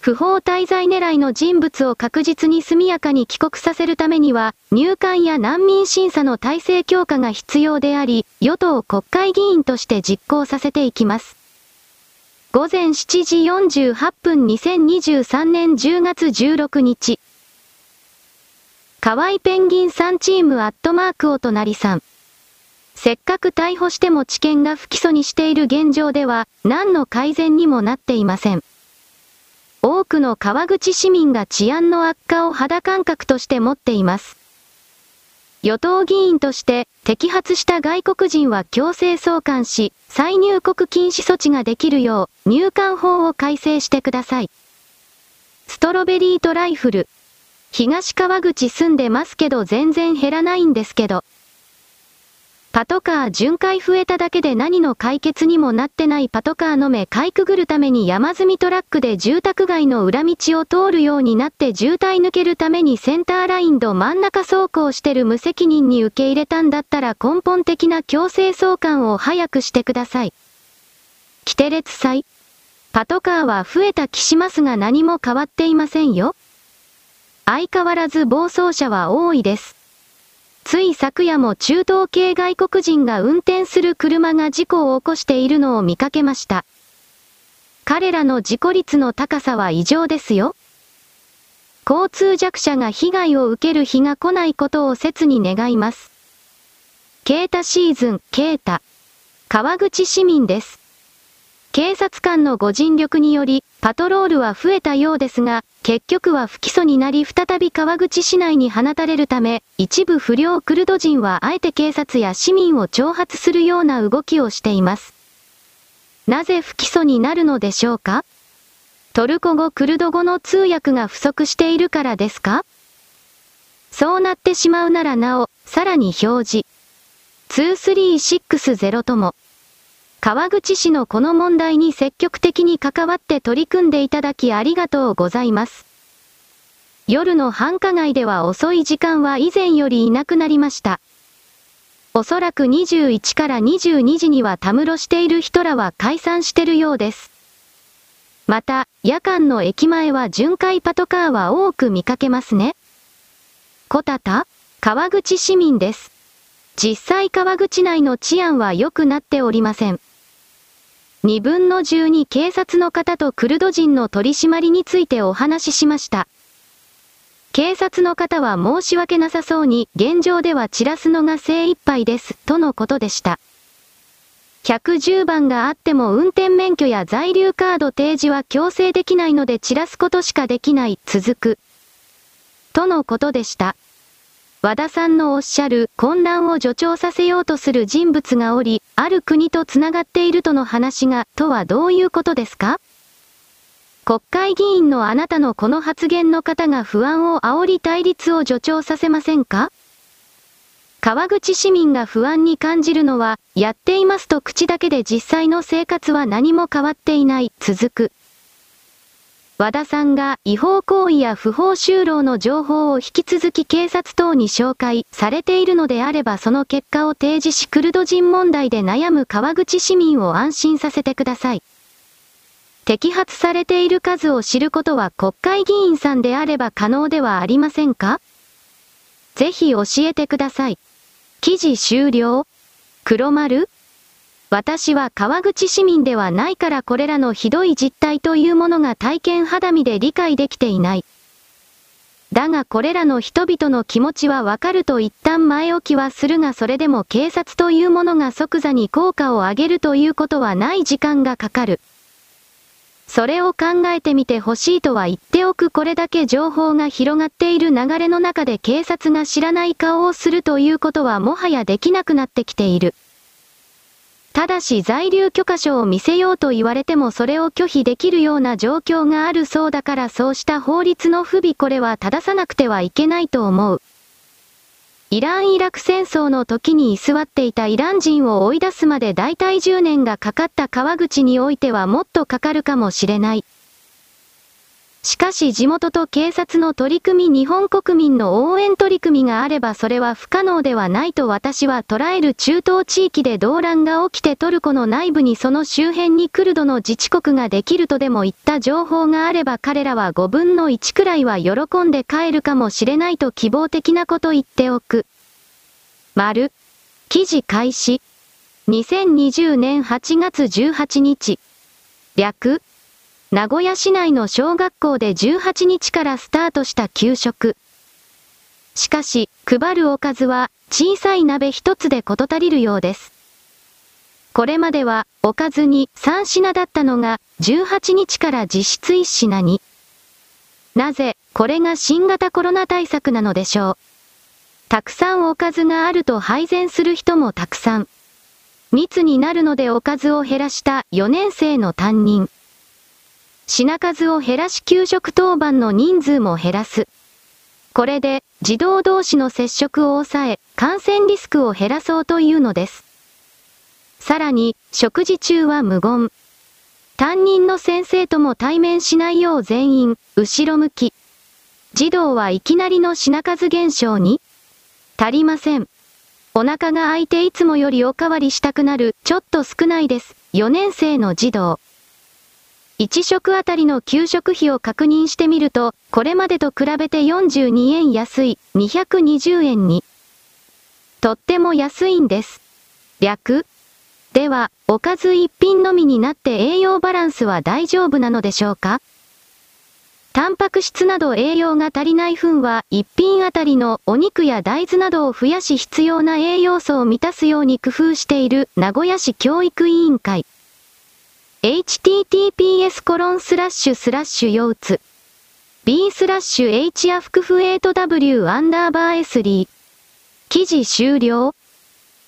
不法滞在狙いの人物を確実に速やかに帰国させるためには、入管や難民審査の体制強化が必要であり、与党国会議員として実行させていきます。午前7時48分2023年10月16日。河合ペンギンさんチームアットマークお隣さん。せっかく逮捕しても知見が不起訴にしている現状では、何の改善にもなっていません。多くの川口市民が治安の悪化を肌感覚として持っています。与党議員として、摘発した外国人は強制送還し、再入国禁止措置ができるよう、入管法を改正してください。ストロベリートライフル。東川口住んでますけど全然減らないんですけど。パトカー巡回増えただけで何の解決にもなってないパトカーの目かいくぐるために山積みトラックで住宅街の裏道を通るようになって渋滞抜けるためにセンターラインと真ん中走行してる無責任に受け入れたんだったら根本的な強制送還を早くしてください。キテレツ祭パトカーは増えた気しますが何も変わっていませんよ。相変わらず暴走車は多いです。つい昨夜も中東系外国人が運転する車が事故を起こしているのを見かけました。彼らの事故率の高さは異常ですよ。交通弱者が被害を受ける日が来ないことを切に願います。ケータシーズン、ケータ。川口市民です。警察官のご尽力により、パトロールは増えたようですが、結局は不起訴になり再び川口市内に放たれるため、一部不良クルド人はあえて警察や市民を挑発するような動きをしています。なぜ不起訴になるのでしょうか？トルコ語クルド語の通訳が不足しているからですか？そうなってしまうならなお、さらに表示。2360とも。川口市のこの問題に積極的に関わって取り組んでいただきありがとうございます。夜の繁華街では遅い時間は以前よりいなくなりました。おそらく21から22時にはたむろしている人らは解散してるようです。また、夜間の駅前は巡回パトカーは多く見かけますね。小田川口市民です。実際川口内の治安は良くなっておりません。2分の12警察の方とクルド人の取り締まりについてお話ししました。警察の方は申し訳なさそうに、現状では散らすのが精一杯です、とのことでした。110番があっても運転免許や在留カード提示は強制できないので散らすことしかできない、続く。とのことでした。和田さんのおっしゃる混乱を助長させようとする人物がおり、ある国とつながっているとの話が、とはどういうことですか？国会議員のあなたのこの発言の方が不安を煽り対立を助長させませんか？川口市民が不安に感じるのは、やっていますと口だけで実際の生活は何も変わっていない、続く。和田さんが違法行為や不法就労の情報を引き続き警察等に紹介されているのであればその結果を提示しクルド人問題で悩む川口市民を安心させてください。摘発されている数を知ることは国会議員さんであれば可能ではありませんか？ぜひ教えてください。記事終了黒丸私は川口市民ではないからこれらのひどい実態というものが体験肌身で理解できていない。だがこれらの人々の気持ちはわかると一旦前置きはするがそれでも警察というものが即座に効果を上げるということはない時間がかかる。それを考えてみてほしいとは言っておくこれだけ情報が広がっている流れの中で警察が知らない顔をするということはもはやできなくなってきている。ただし在留許可書を見せようと言われてもそれを拒否できるような状況があるそうだからそうした法律の不備これは正さなくてはいけないと思う。イラン・イラク戦争の時に居座っていたイラン人を追い出すまで大体10年がかかった川口においてはもっとかかるかもしれない。しかし地元と警察の取り組み日本国民の応援取り組みがあればそれは不可能ではないと私は捉える中東地域で動乱が起きてトルコの内部にその周辺にクルドの自治国ができるとでも言った情報があれば彼らは5分の1くらいは喜んで帰るかもしれないと希望的なこと言っておく。丸。記事開始。2020年8月18日。略。名古屋市内の小学校で18日からスタートした給食。しかし、配るおかずは小さい鍋一つで事足りるようです。これまではおかずに3品だったのが18日から実質1品に。なぜ、これが新型コロナ対策なのでしょう。たくさんおかずがあると配膳する人もたくさん。密になるのでおかずを減らした4年生の担任。品数を減らし給食当番の人数も減らす。これで、児童同士の接触を抑え、感染リスクを減らそうというのです。さらに、食事中は無言。担任の先生とも対面しないよう全員、後ろ向き。児童はいきなりの品数減少に？足りません。お腹が空いていつもよりおかわりしたくなる、ちょっと少ないです。4年生の児童。1食あたりの給食費を確認してみると、これまでと比べて42円安い、220円に。とっても安いんです。略では、おかず一品のみになって栄養バランスは大丈夫なのでしょうか？タンパク質など栄養が足りない分は一品あたりのお肉や大豆などを増やし必要な栄養素を満たすように工夫している名古屋市教育委員会。Https コロンスラッシュスラッシュヨーツ b スラッシュ h アフクフ 8w アンダーバー s 記事終了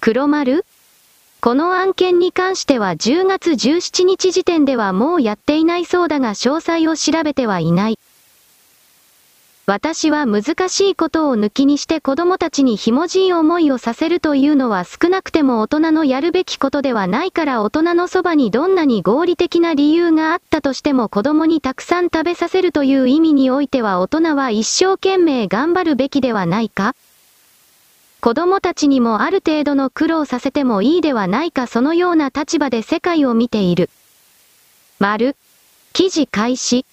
黒丸この案件に関しては10月17日時点ではもうやっていないそうだが詳細を調べてはいない。私は難しいことを抜きにして子供たちにひもじい思いをさせるというのは少なくても大人のやるべきことではないから大人のそばにどんなに合理的な理由があったとしても子供にたくさん食べさせるという意味においては大人は一生懸命頑張るべきではないか子供たちにもある程度の苦労させてもいいではないかそのような立場で世界を見ている。丸。記事開始。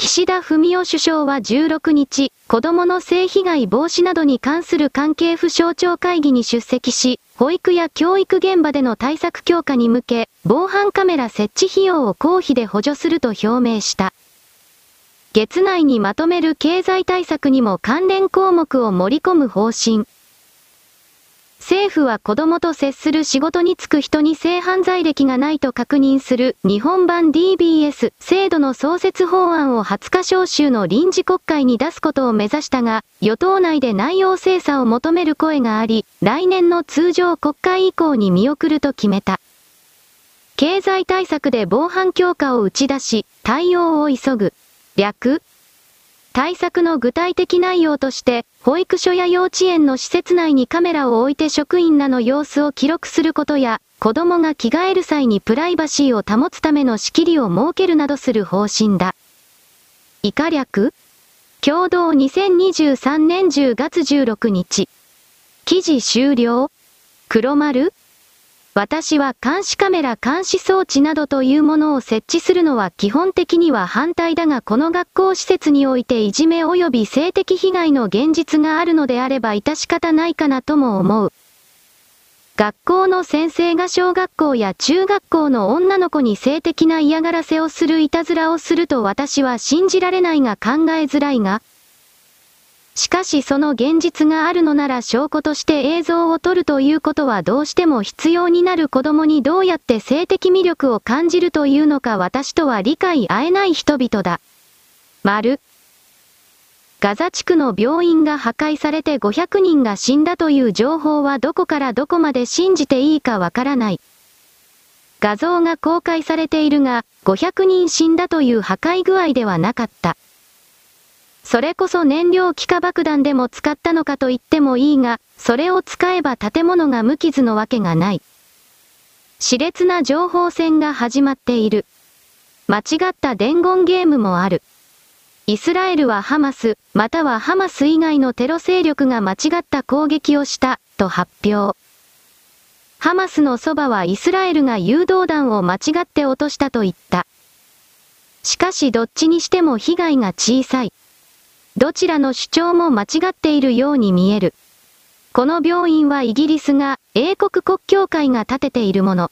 岸田文雄首相は16日、子供の性被害防止などに関する関係府省庁会議に出席し、保育や教育現場での対策強化に向け、防犯カメラ設置費用を公費で補助すると表明した。月内にまとめる経済対策にも関連項目を盛り込む方針。政府は子供と接する仕事に就く人に性犯罪歴がないと確認する日本版 DBS 制度の創設法案を20日召集の臨時国会に出すことを目指したが、与党内で内容精査を求める声があり、来年の通常国会以降に見送ると決めた。経済対策で防犯強化を打ち出し、対応を急ぐ。略対策の具体的内容として、保育所や幼稚園の施設内にカメラを置いて職員らの様子を記録することや、子供が着替える際にプライバシーを保つための仕切りを設けるなどする方針だ。以下略共同2023年10月16日。記事終了黒丸私は監視カメラ監視装置などというものを設置するのは基本的には反対だがこの学校施設においていじめ及び性的被害の現実があるのであれば致し方ないかなとも思う。学校の先生が小学校や中学校の女の子に性的な嫌がらせをするいたずらをすると私は信じられないが考えづらいが、しかしその現実があるのなら証拠として映像を撮るということはどうしても必要になる子供にどうやって性的魅力を感じるというのか私とは理解合えない人々だ。丸。ガザ地区の病院が破壊されて500人が死んだという情報はどこからどこまで信じていいかわからない。画像が公開されているが、500人死んだという破壊具合ではなかった。それこそ燃料気化爆弾でも使ったのかと言ってもいいが、それを使えば建物が無傷のわけがない。熾烈な情報戦が始まっている。間違った伝言ゲームもある。イスラエルはハマス、またはハマス以外のテロ勢力が間違った攻撃をした、と発表。ハマスのそばはイスラエルが誘導弾を間違って落としたと言った。しかしどっちにしても被害が小さい。どちらの主張も間違っているように見える。この病院はイギリスが英国国教会が建てているもの。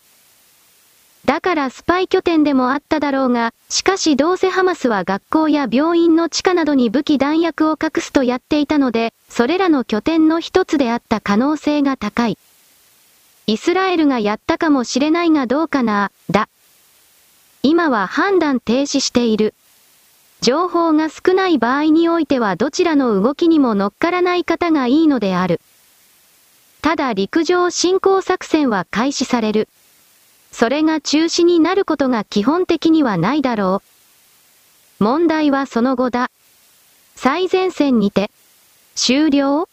だからスパイ拠点でもあっただろうが、しかしどうせハマスは学校や病院の地下などに武器弾薬を隠すとやっていたので、それらの拠点の一つであった可能性が高い。イスラエルがやったかもしれないがどうかな、だ。今は判断停止している。情報が少ない場合においてはどちらの動きにも乗っからない方がいいのである。ただ陸上侵攻作戦は開始される。それが中止になることが基本的にはないだろう。問題はその後だ。最前線にて、終了？